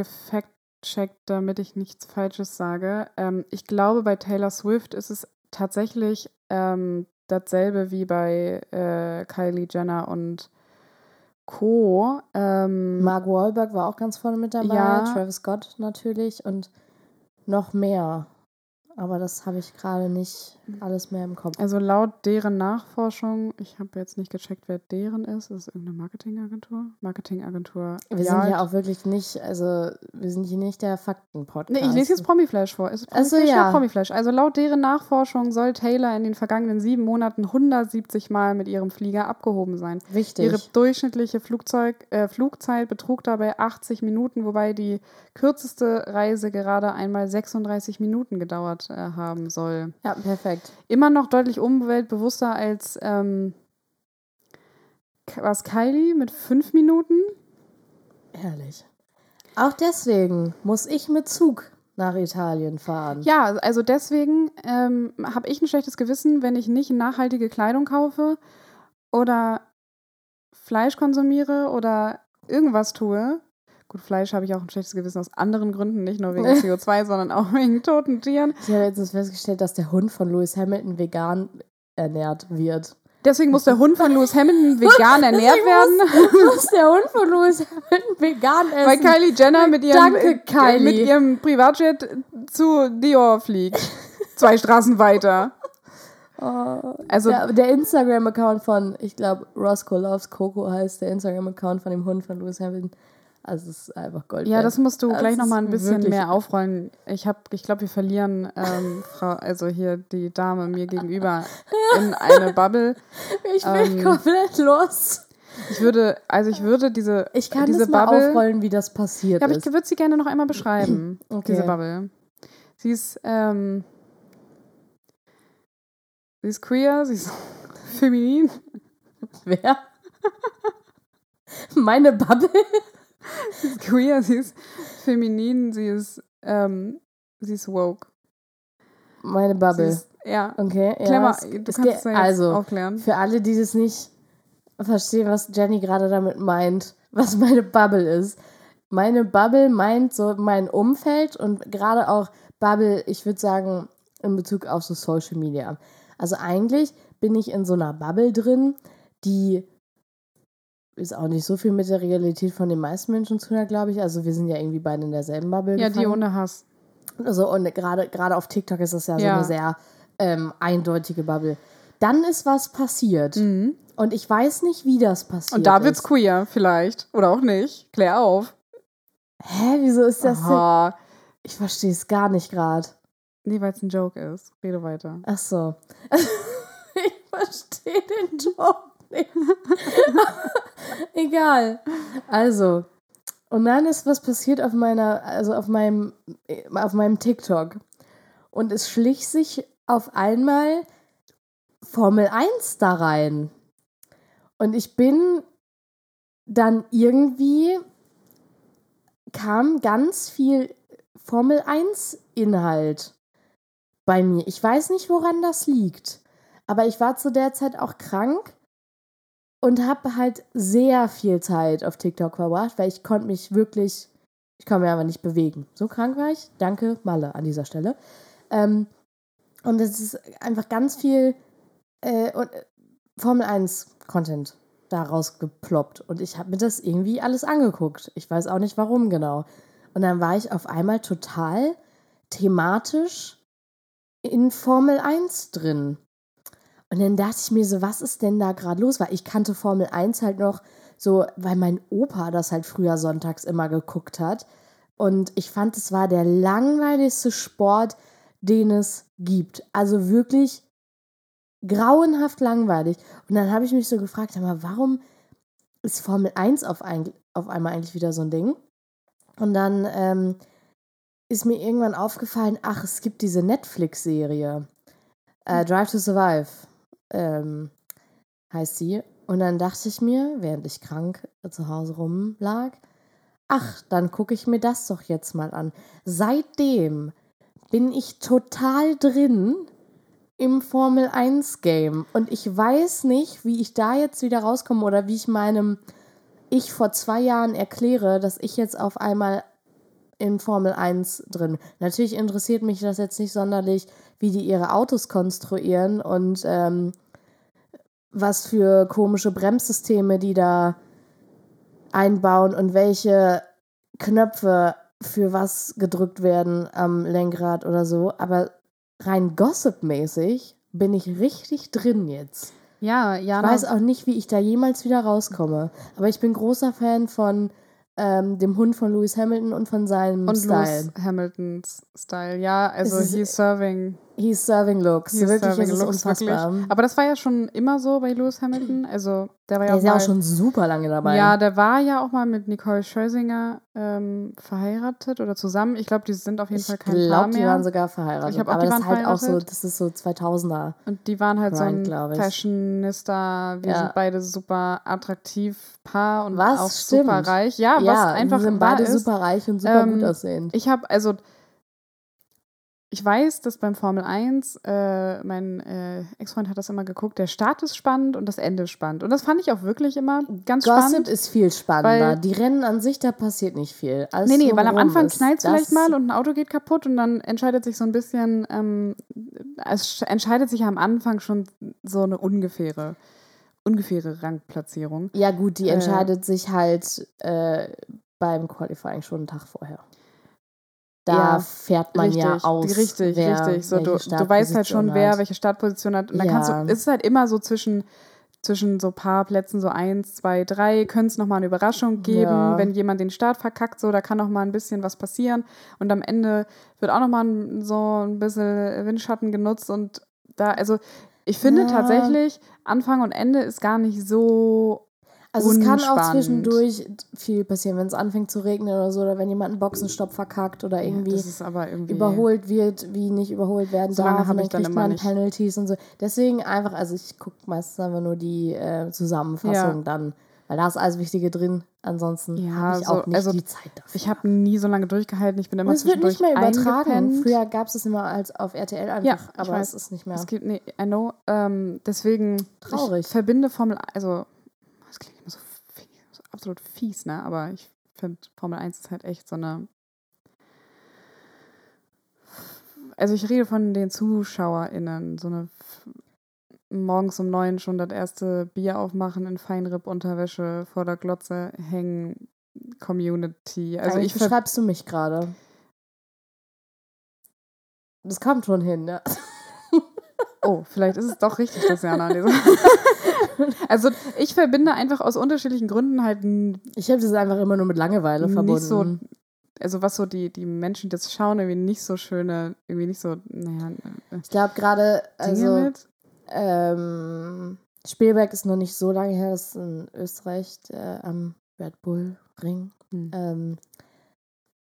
gefact-checkt, damit ich nichts Falsches sage. Ähm, ich glaube, bei Taylor Swift ist es tatsächlich ähm, dasselbe wie bei äh, Kylie Jenner und Co. Ähm, Mark Wahlberg war auch ganz vorne mit dabei, Ja. Travis Scott natürlich und noch mehr. Aber das habe ich gerade nicht alles mehr im Kopf. Also laut deren Nachforschung, ich habe jetzt nicht gecheckt, wer deren ist. Ist es irgendeine Marketingagentur? Marketingagentur. Wir sind ja auch wirklich nicht, also wir sind hier nicht der Fakten-Podcast. Nee, ich lese jetzt Promiflash vor. Ist Promiflash? ja. Promiflash. Also laut deren Nachforschung soll Taylor in den vergangenen sieben Monaten 170 Mal mit ihrem Flieger abgehoben sein. Wichtig. Ihre durchschnittliche Flugzeug, äh, Flugzeit betrug dabei 80 Minuten, wobei die kürzeste Reise gerade einmal 36 Minuten gedauert äh, haben soll. ja, perfekt. Immer noch deutlich umweltbewusster als ähm, was Kylie mit fünf Minuten. Herrlich. Auch deswegen muss ich mit Zug nach Italien fahren. Ja, also deswegen ähm, habe ich ein schlechtes Gewissen, wenn ich nicht nachhaltige Kleidung kaufe oder Fleisch konsumiere oder irgendwas tue. Gut, Fleisch habe ich auch ein schlechtes Gewissen aus anderen Gründen, nicht nur wegen CO2, sondern auch wegen toten Tieren. Ich habe letztens festgestellt, dass der Hund von Lewis Hamilton vegan ernährt wird. Deswegen muss der Hund von Lewis Hamilton vegan ernährt werden, Muss der Hund von Lewis Hamilton vegan essen? weil Kylie Jenner mit ihrem, Danke, äh, Kylie. mit ihrem Privatjet zu Dior fliegt. Zwei Straßen weiter. Also der der Instagram-Account von, ich glaube, Roscoe Loves Coco heißt der Instagram-Account von dem Hund von Lewis Hamilton. Also es ist einfach Gold. Ja, das musst du Das gleich noch mal ist ein bisschen mehr aufrollen. Ich habe, ich glaube, wir verlieren ähm, Frau, also hier die Dame mir gegenüber in eine Bubble. Ich bin ähm, komplett los. Ich würde, also ich würde diese, Ich kann diese das mal Bubble. aufrollen, wie das passiert Ja, ist. ich würde sie gerne noch einmal beschreiben, Okay. diese Bubble. Sie ist, ähm, sie ist queer, sie ist feminin. Wer? Meine Bubble? Sie ist queer, sie ist feminin, sie ist, ähm, sie ist woke. Meine Bubble. ist, ja. Okay, ja. Mal, es- du kannst es ja also, aufklären. für alle, die das nicht verstehen, was Jenny gerade damit meint, was meine Bubble ist. Meine Bubble meint so mein Umfeld und gerade auch Bubble, ich würde sagen, in Bezug auf so Social Media. Also eigentlich bin ich in so einer Bubble drin, die ist auch nicht so viel mit der Realität von den meisten Menschen zu tun glaube ich. Also wir sind ja irgendwie beide in derselben Bubble. Ja, die gefangen. ohne Hass. Also und gerade gerade auf TikTok ist das ja, so Ja. eine sehr ähm, eindeutige Bubble. Dann ist was passiert und ich weiß nicht, wie das passiert. Mhm. Und da wird's ist. queer, vielleicht. Oder auch nicht. Klär auf. Hä, wieso ist das denn? Aha. Ich verstehe es gar nicht gerade. Nee, weil es ein Joke ist. Rede weiter. Ach so. ich verstehe den Joke Egal. Also, und dann ist was passiert auf meiner, also auf meinem, auf meinem TikTok. Und es schlich sich auf einmal Formel 1 da rein. Und ich bin dann irgendwie kam ganz viel Formel 1 Inhalt bei mir. Ich weiß nicht, woran das liegt. Aber ich war zu der Zeit auch krank und habe halt sehr viel Zeit auf TikTok verbracht, weil ich konnte mich wirklich, ich konnte mich einfach nicht bewegen. So krank war ich. Danke, Malle, an dieser Stelle. Ähm, und es ist einfach ganz viel äh, und, äh, Formel 1 Content da rausgeploppt. Und ich habe mir das irgendwie alles angeguckt. Ich weiß auch nicht warum genau. Und dann war ich auf einmal total thematisch in Formel 1 drin. Und dann dachte ich mir so, was ist denn da gerade los? Weil ich kannte Formel 1 halt noch so, weil mein Opa das halt früher sonntags immer geguckt hat. Und ich fand, es war der langweiligste Sport, den es gibt. Also wirklich grauenhaft langweilig. Und dann habe ich mich so gefragt, mal, warum ist Formel 1 auf, ein, auf einmal eigentlich wieder so ein Ding? Und dann ähm, ist mir irgendwann aufgefallen, ach, es gibt diese Netflix-Serie. Äh, Drive to Survive ähm, heißt sie. Und dann dachte ich mir, während ich krank zu Hause rumlag, ach, dann gucke ich mir das doch jetzt mal an. Seitdem bin ich total drin im Formel 1 Game und ich weiß nicht, wie ich da jetzt wieder rauskomme oder wie ich meinem ich vor zwei Jahren erkläre, dass ich jetzt auf einmal in Formel 1 drin. Natürlich interessiert mich das jetzt nicht sonderlich, wie die ihre Autos konstruieren und ähm, was für komische Bremssysteme die da einbauen und welche Knöpfe für was gedrückt werden am Lenkrad oder so. Aber rein gossip-mäßig bin ich richtig drin jetzt. Ja, Ich Jana. weiß auch nicht, wie ich da jemals wieder rauskomme. Aber ich bin großer Fan von ähm, dem Hund von Lewis Hamilton und von seinem und Style. Lewis Hamiltons Style. Ja, also he's serving. He's serving looks. He's wirklich, serving ist looks, unfassbar. wirklich. Aber das war ja schon immer so bei Lewis Hamilton. Also der war ja Der auch ist ja auch schon super lange dabei. Ja, der war ja auch mal mit Nicole Scherzinger ähm, verheiratet oder zusammen. Ich glaube, die sind auf jeden ich Fall kein Paar glaube, die mehr. waren sogar verheiratet. Ich glaub auch, aber die das waren ist halt auch so, das ist so 2000er. Und die waren halt so Grind, ein glaub ich. Fashionista. Wir Ja. sind beide super attraktiv Paar und Was? auch Stimmt. super reich. Ja, was einfach die sind beide super reich und super Ähm, gut aussehend. Ich habe, also, ich weiß, dass beim Formel 1, äh, mein äh, Ex-Freund hat das immer geguckt, der Start ist spannend und das Ende ist spannend. Und das fand ich auch wirklich immer ganz Gossip spannend. ist viel spannender. die Rennen an sich, da passiert nicht viel. Alles Nee, nee, weil am Anfang knallt es vielleicht mal und ein Auto geht kaputt und dann entscheidet sich so ein bisschen, ähm, es sch- entscheidet sich am Anfang schon so eine ungefähre, ungefähre Rangplatzierung. Ja, gut, die Äh, entscheidet sich halt äh, beim Qualifying schon einen Tag vorher. Da Ja, fährt man ja richtig, aus. richtig, wer richtig. So, du, du weißt halt schon, wer welche Startposition hat. Und dann Ja. kannst du, es ist halt immer so zwischen, zwischen so paar Plätzen, so eins, zwei, drei, könnte es nochmal eine Überraschung geben, Ja. wenn jemand den Start verkackt, so, da kann noch mal ein bisschen was passieren. Und am Ende wird auch nochmal so ein bisschen Windschatten genutzt und da, also ich finde Ja. tatsächlich, Anfang und Ende ist gar nicht so Also es kann auch zwischendurch viel passieren, wenn es anfängt zu regnen oder so, oder wenn jemand einen Boxenstopp verkackt oder irgendwie aber irgendwie überholt wird, wie nicht überholt werden So darf. und dann dann kriegt immer man nicht. Penalties und so. Deswegen einfach, also ich gucke meistens einfach nur die äh, Zusammenfassung Ja. dann, weil da ist alles Wichtige drin. Ansonsten Ja, habe ich so- auch nicht also die Zeit dafür. Ich habe nie so lange durchgehalten. Ich bin immer und es wird nicht mehr übertragen. eingepennt. Früher gab es es immer als auf RTL einfach, Ja, aber weiß. es ist nicht mehr. Es gibt, nee, I know. Ähm, deswegen, Traurig. ich verbinde Formel, also, das klingt immer so, fies, so absolut fies, ne? Aber ich finde, Formel 1 ist halt echt so eine. Also, ich rede von den ZuschauerInnen, so eine morgens um neun schon das erste Bier aufmachen in Feinripp-Unterwäsche vor der Glotze hängen. Community. Also Eigentlich ich beschreibst du mich gerade. Das kommt schon hin, ne? Oh, vielleicht ist es doch richtig, dass Jana an also ich verbinde einfach aus unterschiedlichen Gründen halt Ich habe das einfach immer nur mit Langeweile verbunden. nicht so, also was so die, die Menschen, die das schauen, irgendwie nicht so schöne, irgendwie nicht so, naja, äh, Ich glaube gerade, also ähm, Spielberg ist noch nicht so lange her, das ist in Österreich äh, am Red Bull Ring. Hm. Ähm,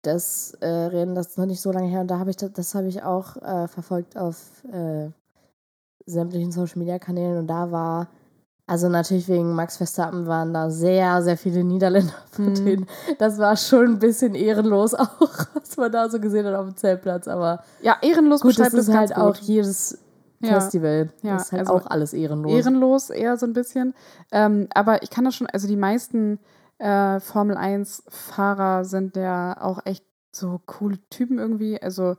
das äh, Rennen, das ist noch nicht so lange her und da habe ich das, das habe ich auch äh, verfolgt auf äh, sämtlichen Social Media Kanälen und da war also natürlich wegen Max Verstappen waren da sehr, sehr viele Niederländer Mhm. vertreten. Das war schon ein bisschen ehrenlos auch, was man da so gesehen hat auf dem Zeltplatz. Aber Ja, ehrenlos gut, das ist halt auch gut. jedes Ja. Festival. Ja, das ist halt also auch alles ehrenlos. Ehrenlos eher so ein bisschen. Ähm, aber ich kann das schon, also die meisten äh, Formel 1-Fahrer sind ja auch echt so coole Typen irgendwie. Also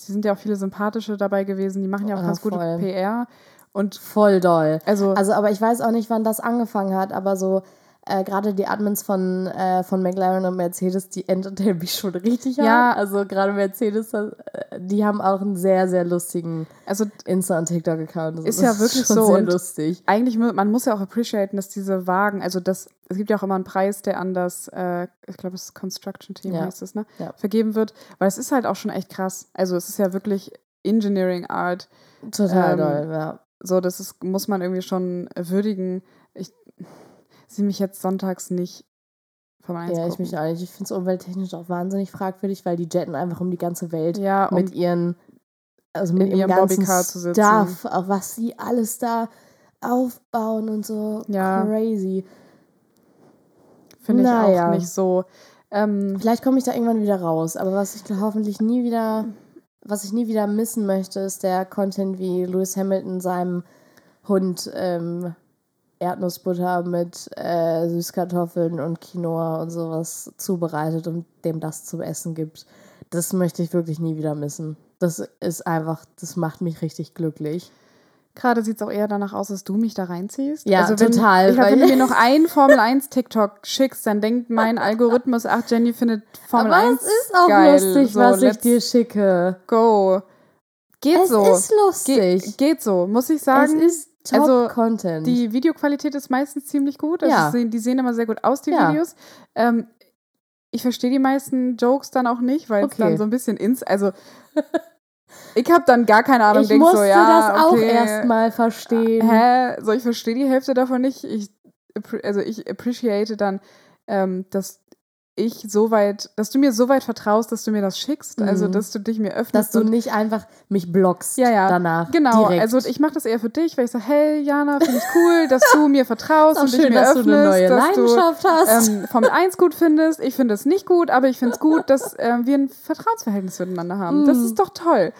sie sind ja auch viele sympathische dabei gewesen, die machen ja auch Ja, ganz gute voll. PR. Und Voll doll. also, Also, aber ich weiß auch nicht, wann das angefangen hat, aber so äh, gerade die Admins von, äh, von McLaren und Mercedes, die entertainen mich schon richtig Ja. hart. Also gerade Mercedes, äh, die haben auch einen sehr, sehr lustigen also Insta- und TikTok-Account. Das Ist ja wirklich schon so Sehr und- lustig. eigentlich, man muss ja auch appreciaten, dass diese Wagen, also das, es gibt ja auch immer einen Preis, der an das, äh, ich glaube, das Construction Team Ja. heißt es, ne? Ja. Vergeben wird. Weil es ist halt auch schon echt krass. Also es ist ja wirklich Engineering Art. Total Ähm, doll, ja. So, das ist, muss man irgendwie schon würdigen. Ich sehe mich jetzt sonntags nicht 1 Ja, ich gucken. mich auch nicht. Ich finde es umwelttechnisch auch wahnsinnig fragwürdig, weil die jetten einfach um die ganze Welt Ja, um, mit ihren, also mit ihrem ganzen Bobbycar zu sitzen. Stuff, auch was sie alles da aufbauen und so Ja. crazy. finde ich naja. auch nicht so. Ähm, Vielleicht komme ich da irgendwann wieder raus, aber was ich hoffentlich nie wieder, was ich nie wieder missen möchte, ist der Content, wie Lewis Hamilton seinem Hund ähm, Erdnussbutter mit äh, Süßkartoffeln und Quinoa und sowas zubereitet und dem das zum Essen gibt. Das möchte ich wirklich nie wieder missen. Das ist einfach, das macht mich richtig glücklich. Gerade sieht es auch eher danach aus, dass du mich da reinziehst. Ja, also wenn, total, Ich glaube, wenn du mir noch einen Formel 1 TikTok schickst, dann denkt mein Algorithmus, ach, Jenny findet Formel aber 1 es ist auch geil. lustig, so, was ich dir schicke. go. Geht es so. ist lustig. Ge geht so, muss ich sagen. es ist also, Top-Content. Die Videoqualität ist meistens ziemlich gut. Also Ja. die sehen immer sehr gut aus, die Ja. Videos. Ähm, ich verstehe die meisten Jokes dann auch nicht, weil es Okay. dann so ein bisschen ins. Also, ich habe dann gar keine Ahnung. ich denk musste so, ja, das auch okay, erstmal verstehen. Hä? So, ich verstehe die Hälfte davon nicht. Ich, also, ich appreciate dann, ähm, dass ich so weit, dass du mir so weit vertraust, dass du mir das schickst. Also, Mhm. dass du dich mir öffnest. Dass du nicht einfach mich blockst Ja, ja. danach. Genau, direkt. also ich mache das eher für dich, weil ich sage, hey Jana, finde ich cool, dass du mir vertraust und dich schön, mir dass öffnest, du eine neue dass Leidenschaft du hast. ähm, Formel 1 gut findest. Ich finde es nicht gut, aber ich finde es gut, dass ähm, wir ein Vertrauensverhältnis miteinander haben. Das Mhm. ist doch toll.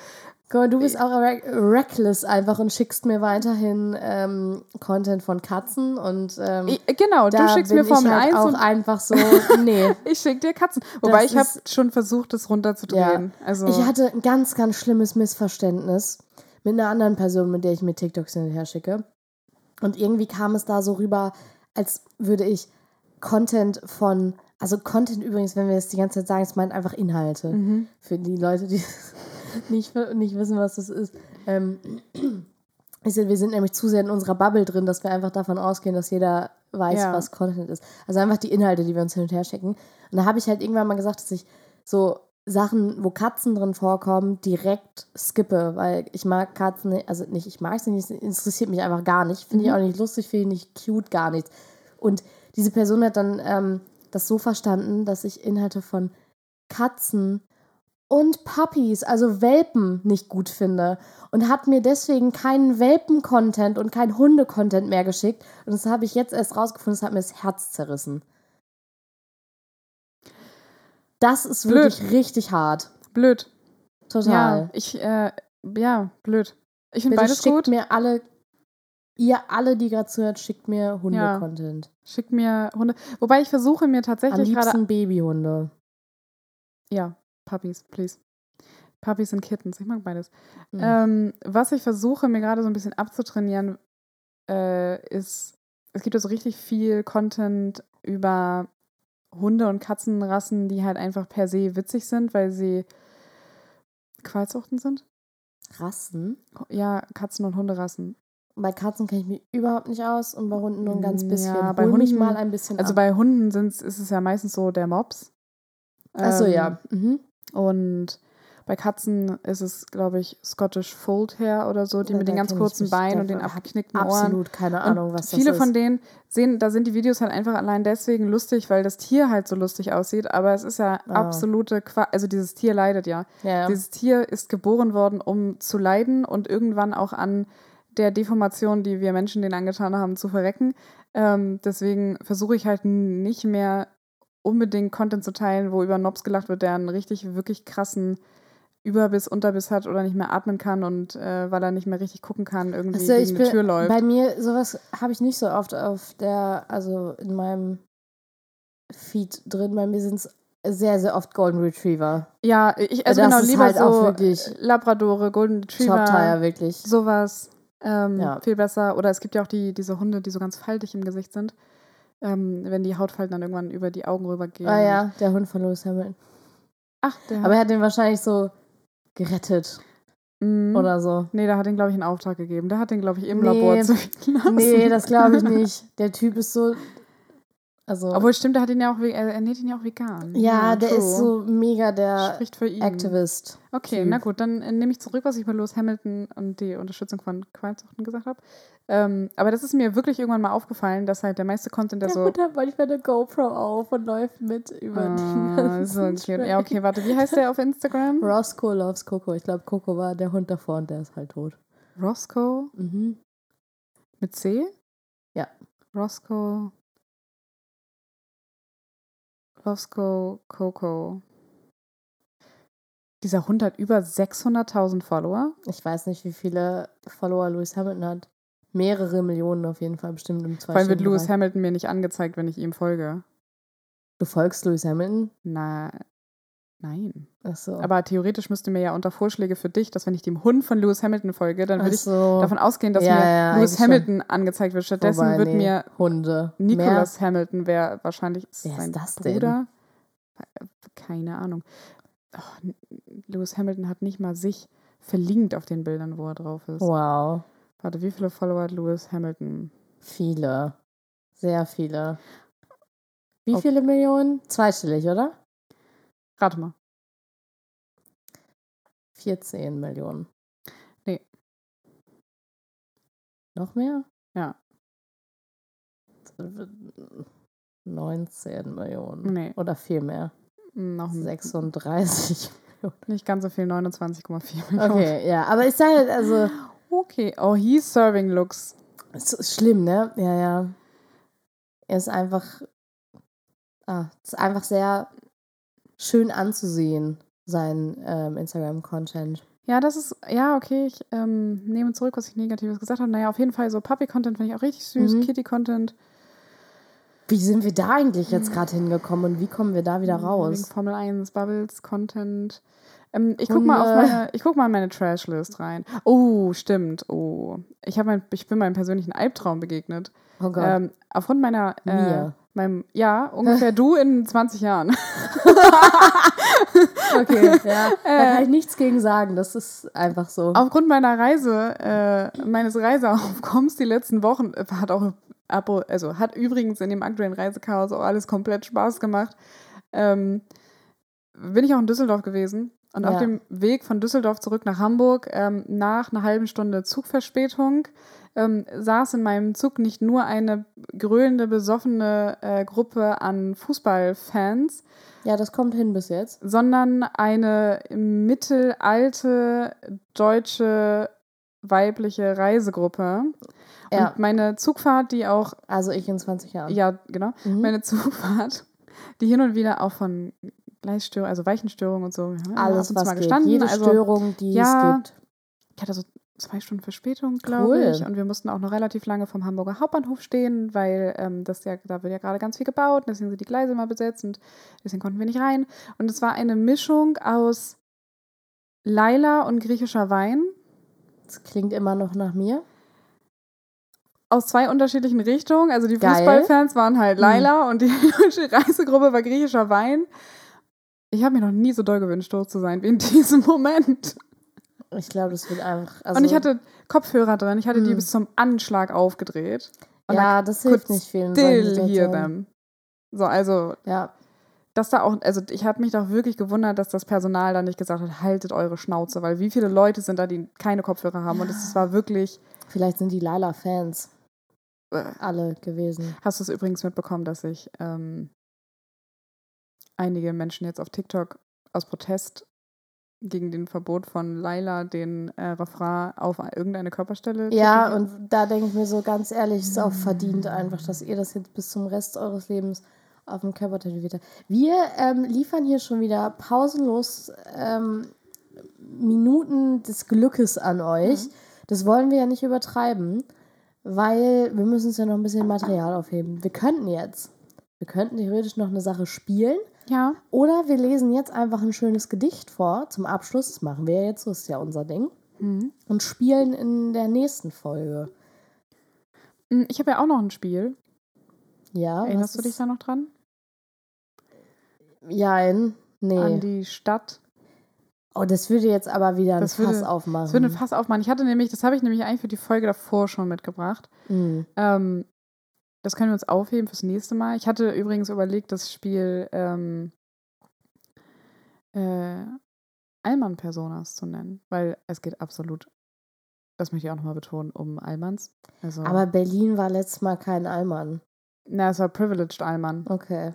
Guck du bist auch re reckless einfach und schickst mir weiterhin ähm, Content von Katzen und ähm, Ich, genau, da du schickst mir Formel halt 1 auch und einfach so, nee. ich schicke dir Katzen. Wobei Das ich habe schon versucht, das runterzudrehen. Also, Ich hatte ein ganz, ganz schlimmes Missverständnis mit einer anderen Person, mit der ich mir TikToks hin und her schicke. Und irgendwie kam es da so rüber, als würde ich Content von, also Content übrigens, wenn wir es die ganze Zeit sagen, es meint einfach Inhalte. Mhm. Für die Leute, die nicht, nicht wissen, was das ist. Ähm, wir sind nämlich zu sehr in unserer Bubble drin, dass wir einfach davon ausgehen, dass jeder weiß, Ja. was Content ist. Also einfach die Inhalte, die wir uns hin und her schicken. Und da habe ich halt irgendwann mal gesagt, dass ich so Sachen, wo Katzen drin vorkommen, direkt skippe, weil ich mag Katzen, nicht- also nicht, ich mag sie nicht, es interessiert mich einfach gar nicht. Finde ich auch nicht lustig, finde ich nicht cute, gar nichts. Und diese Person hat dann ähm, das so verstanden, dass ich Inhalte von Katzen und Puppies, also Welpen, nicht gut finde. Und hat mir deswegen keinen Welpen-Content und keinen Hunde-Content mehr geschickt. Und das habe ich jetzt erst rausgefunden, das hat mir das Herz zerrissen. Das ist Blöd. wirklich richtig hart. blöd. Total. Ja, ich, äh, ja, blöd. Ich finde beides schickt gut. mir alle, ihr alle, die gerade zuhört, schickt mir Hunde-Content. Schickt mir Hunde. Wobei ich versuche mir Am tatsächlich gerade liebsten Babyhunde. Ja, Puppies, please. Puppies und Kittens, ich mag beides. Mhm. Ähm, was ich versuche, mir gerade so ein bisschen abzutrainieren, äh, ist, es gibt ja so richtig viel Content über Hunde- und Katzenrassen, die halt einfach per se witzig sind, weil sie Qualzuchten sind. Rassen. Ja, Katzen- und Hunderassen. Bei Katzen kenne ich mich überhaupt nicht aus und bei Hunden nur ein ganz Mm, bisschen. ja, bei Hol mich Hunden- mal ein bisschen Also ab. bei Hunden sind's, ist es ja meistens so der Mops. Achso, Ähm, ja. Mhm. Und bei Katzen ist es, glaube ich, Scottish Fold Hair oder so, die Ja, mit den ganz kurzen Beinen und den abgeknickten Ohren. Absolut keine Ahnung, und was das viele ist. von denen sehen, da sind die Videos halt einfach allein deswegen lustig, weil das Tier halt so lustig aussieht. Aber es ist ja Ah. absolute Qua Also dieses Tier leidet ja. ja, ja. Dieses Tier ist geboren worden, um zu leiden und irgendwann auch an der Deformation, die wir Menschen denen angetan haben, zu verrecken. Ähm, deswegen versuche ich halt nicht mehr unbedingt Content zu teilen, wo über Nobs gelacht wird, der einen richtig, wirklich krassen Überbiss, Unterbiss hat oder nicht mehr atmen kann und äh, weil er nicht mehr richtig gucken kann, irgendwie Also gegen eine Tür läuft. bei mir, sowas habe ich nicht so oft auf der, also in meinem Feed drin. Bei mir sind es sehr, sehr oft Golden Retriever. Ja, ich, also Das genau, lieber halt auch so wirklich Labradore, Golden Retriever, Top-Tier, wirklich. sowas. Ähm, Ja. Viel besser. Oder es gibt ja auch die, diese Hunde, die so ganz faltig im Gesicht sind. Ähm, wenn die Hautfalten dann irgendwann über die Augen rübergehen. Ah ja, der Hund von Lewis Hamilton. Ach, der Aber er hat den wahrscheinlich so gerettet Mhm. oder so. Nee, der hat den, glaube ich, einen Auftrag gegeben. Der hat den, glaube ich, im Nee. Labor züchten lassen. Nee, das glaube ich nicht. Der Typ ist so. Also. Obwohl, stimmt, der hat ihn ja auch, er ernährt ihn ja auch vegan. ja, der true. ist so mega der Spricht für ihn. Activist. Okay, Typ. na gut, dann äh, nehme ich zurück, was ich bei Lewis Hamilton und die Unterstützung von Qualzuchten gesagt habe. Ähm, aber das ist mir wirklich irgendwann mal aufgefallen, dass halt der meiste Content, der Der so. Hund hat manchmal eine GoPro auf und läuft mit über Ah, so cute. Track. Ja, okay, warte, wie heißt der auf Instagram? Roscoe loves Coco. Ich glaube, Coco war der Hund davor und der ist halt tot. Roscoe Mhm. mit C? Ja. Roscoe. Roscoe Coco. Dieser Hund hat über 600.000 Follower. Ich weiß nicht, wie viele Follower Lewis Hamilton hat. Mehrere Millionen auf jeden Fall, bestimmt im Vor allem wird Lewis. Hamilton mir nicht angezeigt, wenn ich ihm folge. Du folgst Lewis Hamilton? Na, nein. Achso. Aber theoretisch müsste mir ja unter Vorschläge für dich, dass wenn ich dem Hund von Lewis Hamilton folge, dann würde ich Achso. davon ausgehen, dass Ja, mir ja, Lewis Hamilton angezeigt wird. Stattdessen Wobei, wird nee, mir Hunde. Nicholas Hamilton wäre wahrscheinlich Wer ist sein das denn? Bruder. Keine Ahnung. Oh, Lewis Hamilton hat nicht mal sich verlinkt auf den Bildern, wo er drauf ist. Wow. Warte, wie viele Follower hat Lewis Hamilton? Viele. Sehr viele. Wie Okay. viele Millionen? Zweistellig, oder? Rate mal. 14 Millionen. Nee. Noch mehr? Ja. 19 Millionen. Nee, Oder viel mehr. noch ein- 36. nicht ganz so viel, 29,4 Millionen. Okay, ja. Aber ich sage halt, also, Okay, oh, he's serving looks. es ist schlimm, ne? Ja, ja. Er ist einfach, ah, es ist einfach sehr schön anzusehen, sein ähm, Instagram-Content. Ja, das ist, ja, okay, ich ähm, nehme zurück, was ich Negatives gesagt habe. Naja, auf jeden Fall so Puppy-Content finde ich auch richtig süß, Mhm. Kitty-Content. Wie sind wir da eigentlich jetzt gerade hingekommen und wie kommen wir da wieder Wegen raus? Formel 1, Bubbles, Content. Ähm, ich guck mal auf Hunde. meine, ich guck mal in meine Trash-List rein. Oh, stimmt. Oh. Ich, hab mein, ich bin meinem persönlichen Albtraum begegnet. Oh Gott. Ähm, aufgrund meiner. Äh, Mir. Meinem, ja, ungefähr du in 20 Jahren. Okay, ja. Da kann ich nichts gegen sagen. Das ist einfach so. Aufgrund meiner Reise, äh, meines Reiseaufkommens die letzten Wochen, äh, hat auch, also hat übrigens in dem aktuellen Reisechaos auch alles komplett Spaß gemacht. Ähm, bin ich auch in Düsseldorf gewesen. Und auf Ja. dem Weg von Düsseldorf zurück nach Hamburg, ähm, nach einer halben Stunde Zugverspätung, ähm, saß in meinem Zug nicht nur eine gröhlende, besoffene äh, Gruppe an Fußballfans, Ja, das kommt hin bis jetzt. sondern eine mittelalte deutsche weibliche Reisegruppe. Ja, Und meine Zugfahrt, die auch, also ich in 20 Jahren. ja, genau, Mhm. meine Zugfahrt, die hin und wieder auch von Gleisstörungen, also Weichenstörungen und so, ja Alles, was mal geht. gestanden. Jede also, Störung, die ja, es gibt. ich hatte so zwei Stunden Verspätung, glaube Cool. ich. Und wir mussten auch noch relativ lange vom Hamburger Hauptbahnhof stehen, weil ähm, das ja, da wird ja gerade ganz viel gebaut. und Deswegen sind die Gleise mal besetzt und deswegen konnten wir nicht rein. Und es war eine Mischung aus Laila und griechischer Wein Das klingt immer noch nach mir. aus zwei unterschiedlichen Richtungen. Also die Geil. Fußballfans waren halt Mhm. Laila und die Reisegruppe war griechischer Wein. Ich habe mir noch nie so doll gewünscht, tot zu sein wie in diesem Moment. Ich glaube, das wird einfach. Also, und ich hatte Kopfhörer drin, ich hatte die Mhm. bis zum Anschlag aufgedreht. Und ja, das hilft nicht vielen. solchen Still hear them. So, also, Ja, dass da auch, also ich habe mich doch wirklich gewundert, dass das Personal da nicht gesagt hat, haltet eure Schnauze, weil wie viele Leute sind da, die keine Kopfhörer haben und es war wirklich, vielleicht sind die Laila-Fans äh, alle gewesen. Hast du es übrigens mitbekommen, dass sich ähm, einige Menschen jetzt auf TikTok aus Protest gegen den Verbot von Laila den äh, Refrain auf irgendeine Körperstelle Ja, und da denke ich mir so ganz ehrlich, es ist auch verdient einfach, dass ihr das jetzt bis zum Rest eures Lebens auf dem Körper tätowiert habt. Wir ähm, liefern hier schon wieder pausenlos ähm, Minuten des Glückes an euch. Mhm. Das wollen wir ja nicht übertreiben, weil wir müssen uns ja noch ein bisschen Material aufheben. Wir könnten jetzt, wir könnten theoretisch noch eine Sache spielen ja. oder wir lesen jetzt einfach ein schönes Gedicht vor zum Abschluss. Das machen wir ja jetzt, so ist ja unser Ding. Mhm. Und spielen in der nächsten Folge. Mm, Ich habe ja auch noch ein Spiel. Ja, Erinnerst du dich da noch dran? Jein. Nee. An die Stadt. oh, das würde jetzt aber wieder ein Das Fass würde- aufmachen. Das würde ein Fass aufmachen. Ich hatte nämlich, das habe ich nämlich eigentlich für die Folge davor schon mitgebracht. Mhm. Ähm, das können wir uns aufheben fürs nächste Mal. Ich hatte übrigens überlegt, das Spiel ähm, äh, Allmann-Personas zu nennen, weil es geht absolut, das möchte ich auch nochmal betonen, um Allmanns. Also, Aber Berlin war letztes Mal kein Allmann. na, es war Privileged Allmann. Okay.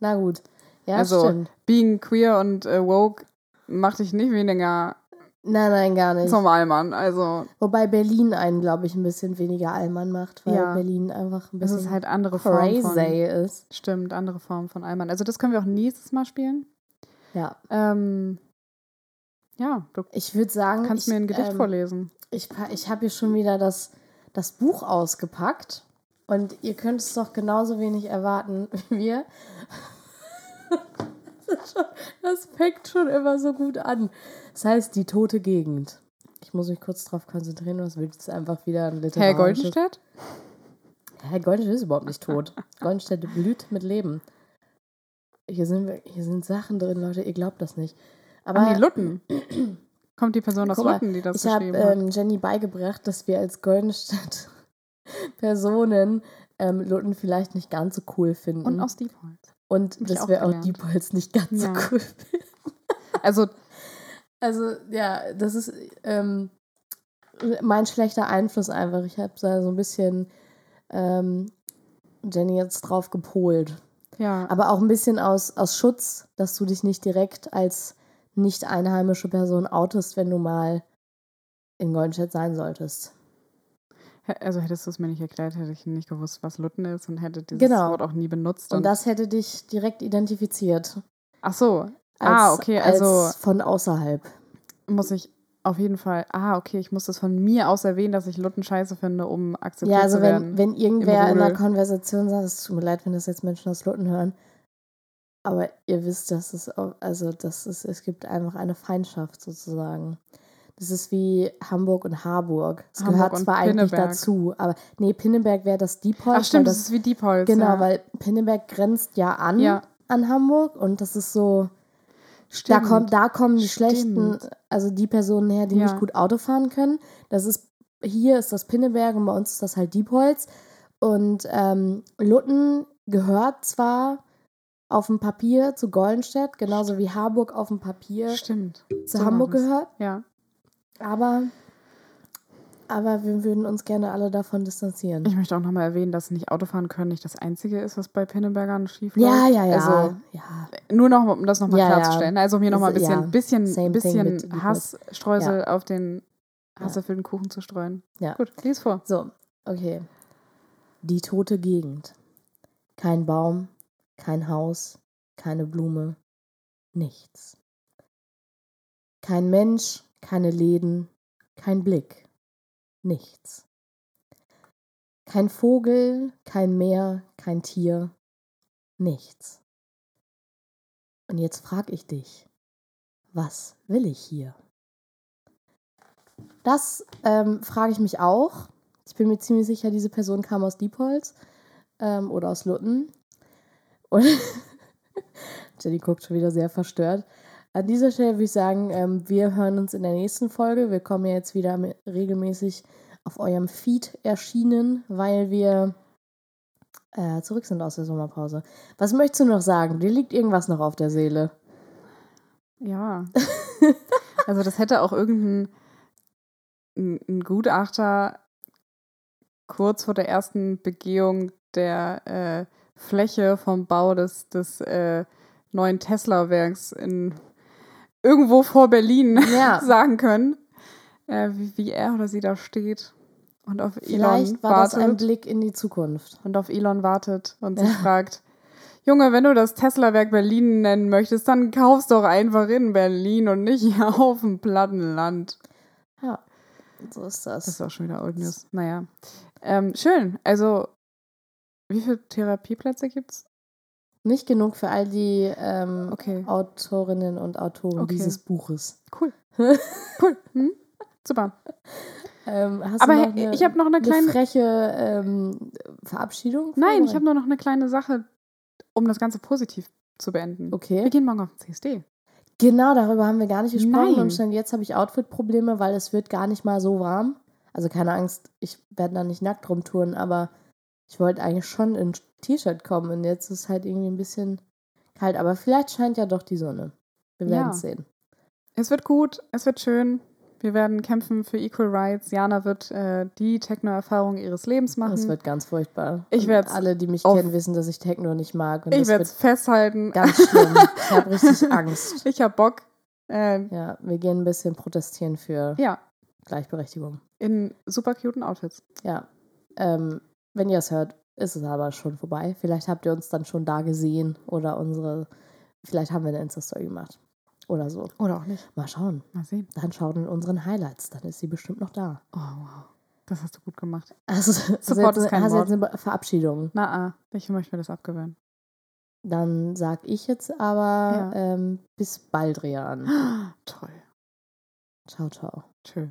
Na gut. Ja, Also- stimmt. Being queer und äh, woke macht dich nicht weniger Nein, nein, gar nicht. zum Allmann. Also, Wobei Berlin einen, glaube ich, ein bisschen weniger Allmann macht, weil Ja. Berlin einfach ein bisschen ist halt andere Form von, ist. stimmt, andere Form von Allmann. Also, das können wir auch nächstes Mal spielen. Ja. Ähm, ja, du Ich würde sagen, kannst ich, mir ein Gedicht ähm, vorlesen. Ich, ich habe hier schon wieder das, das Buch ausgepackt. Und ihr könnt es doch genauso wenig erwarten wie wir. das, ist schon, das fängt schon immer so gut an. Das heißt, die tote Gegend. Ich muss mich kurz darauf konzentrieren, was wird jetzt einfach wieder ein Herr literarisches... Goldenstedt? Herr Goldenstedt ist überhaupt nicht tot. Goldenstedt blüht mit Leben. Hier sind, wir, hier sind Sachen drin, Leute, ihr glaubt das nicht. Aber Ach nee, Lutten. Kommt die Person aus mal, Lutten, die das Ich habe geschrieben hat? ähm, Jenny beigebracht, dass wir als Goldenstadt Personen ähm, Lutten vielleicht nicht ganz so cool finden. Und aus Diepholz. Und hab dass auch wir auch gelernt. Diepholz nicht ganz Ja. so cool finden. Also, Also, ja, das ist ähm, mein schlechter Einfluss einfach. Ich habe da so ein bisschen ähm, Jenny jetzt drauf gepolt. ja. Aber auch ein bisschen aus, aus Schutz, dass du dich nicht direkt als nicht einheimische Person outest, wenn du mal in Goldenstedt sein solltest. Also hättest du es mir nicht erklärt, hätte ich nicht gewusst, was Lutten ist und hätte dieses Genau. Wort auch nie benutzt. Und das hätte dich direkt identifiziert. Ach so. Als, ah, okay, also Als von außerhalb. muss ich auf jeden Fall. Ah, okay, ich muss das von mir aus erwähnen, dass ich Lutten scheiße finde, um akzeptiert Ja, also zu werden. wenn, wenn irgendwer in einer Rudel. Konversation sagt, es tut mir leid, wenn das jetzt Menschen aus Lutten hören, aber ihr wisst, dass es, also das ist, es gibt einfach eine Feindschaft sozusagen. Das ist wie Hamburg und Harburg. Es Hamburg gehört zwar eigentlich Pinneberg. dazu, aber nee, Pinneberg wäre das Diepholz. Ach stimmt, weil das ist wie Diepholz. Genau, ja. weil Pinneberg grenzt ja an Ja. an Hamburg und das ist so, da, Stimmt. kommt, da kommen die Stimmt. schlechten, also die Personen her, die Ja. nicht gut Auto fahren können. Das ist, hier ist das Pinneberg und bei uns ist das halt Diepholz. Und ähm, Lutten gehört zwar auf dem Papier zu Goldenstedt, genauso wie Harburg auf dem Papier Stimmt. zu so Hamburg gehört, Ja. Aber, aber wir würden uns gerne alle davon distanzieren. Ich möchte auch nochmal erwähnen, dass nicht Autofahren können nicht das Einzige ist, was bei Pinnebergern schief ja, läuft. ja, ja. Also ja. nur noch, um das nochmal Ja, ja. klarzustellen. Also um hier nochmal ein bisschen, ja, bisschen, bisschen. Hassstreusel auf den hasserfüllten Kuchen zu streuen. Ja. Gut, lies vor. So, okay. Die tote Gegend. Kein Baum, kein Haus, keine Blume, nichts. Kein Mensch, keine Läden, kein Blick, nichts. Kein Vogel, kein Meer, kein Tier, nichts. Und jetzt frag ich dich, was will ich hier? Das ähm, frage ich mich auch. Ich bin mir ziemlich sicher, diese Person kam aus Diepholz ähm, oder aus Lutten. Und Jenny guckt schon wieder sehr verstört. An dieser Stelle würde ich sagen, ähm, wir hören uns in der nächsten Folge. Wir kommen ja jetzt wieder regelmäßig auf eurem Feed erschienen, weil wir äh, zurück sind aus der Sommerpause. Was möchtest du noch sagen? Dir liegt irgendwas noch auf der Seele. Ja. also das hätte auch irgendein ein, ein Gutachter kurz vor der ersten Begehung der äh, Fläche vom Bau des, des äh, neuen Tesla-Werks in irgendwo vor Berlin Ja. sagen können, äh, wie, wie er oder sie da steht und auf Elon Vielleicht war das ein wartet Blick in die Zukunft. und auf Elon wartet und sich fragt, Junge, wenn du das Tesla-Werk Berlin nennen möchtest, dann kaufst doch einfach in Berlin und nicht hier auf dem Plattenland. Ja, so ist das. Das ist auch schon wieder Old News. Naja. Ähm, schön. Also, wie viele Therapieplätze gibt's? Nicht genug für all die ähm, Okay. Autorinnen und Autoren Okay. dieses Buches. Cool. Cool. Hm? Super. Ähm, hast Aber eine, ich habe noch eine eine kleine. freche ähm, Verabschiedung? Nein, ich habe nur noch eine kleine Sache, um das Ganze positiv zu beenden. Wir Okay. gehen morgen auf den CSD. Genau, darüber haben wir gar nicht gesprochen. Nein. Und schon jetzt habe ich Outfit-Probleme, weil es wird gar nicht mal so warm. Also keine Angst, ich werde da nicht nackt rumtouren, aber ich wollte eigentlich schon in T-Shirt kommen und jetzt ist halt irgendwie ein bisschen kalt. Aber vielleicht scheint ja doch die Sonne. Wir Ja. werden es sehen. Es wird gut, es wird schön. Wir werden kämpfen für Equal Rights. Jana wird äh, die Techno-Erfahrung ihres Lebens machen. Es wird ganz furchtbar. Ich Und werd's Alle, die mich kennen, wissen, dass ich Techno nicht mag. Und ich werde es festhalten. ganz schlimm. ich habe richtig Angst. Ich habe Bock. Äh, Ja, wir gehen ein bisschen protestieren für ja, Gleichberechtigung. in super cuten Outfits. Ja. Ähm, wenn ihr es hört, ist es aber schon vorbei. Vielleicht habt ihr uns dann schon da gesehen oder unsere, vielleicht haben wir eine Insta-Story gemacht. Oder so. Oder auch nicht. Mal schauen. Mal sehen. Dann schaut in unseren Highlights, dann ist sie bestimmt noch da. Oh, wow. Das hast du gut gemacht. Also, Support jetzt, ist kein hast Wort. jetzt eine Verabschiedung. Na, ah, ich möchte mir das abgewöhnen. Dann sag ich jetzt aber Ja. ähm, bis bald, Rian. Toll. Ciao, ciao. Tschö.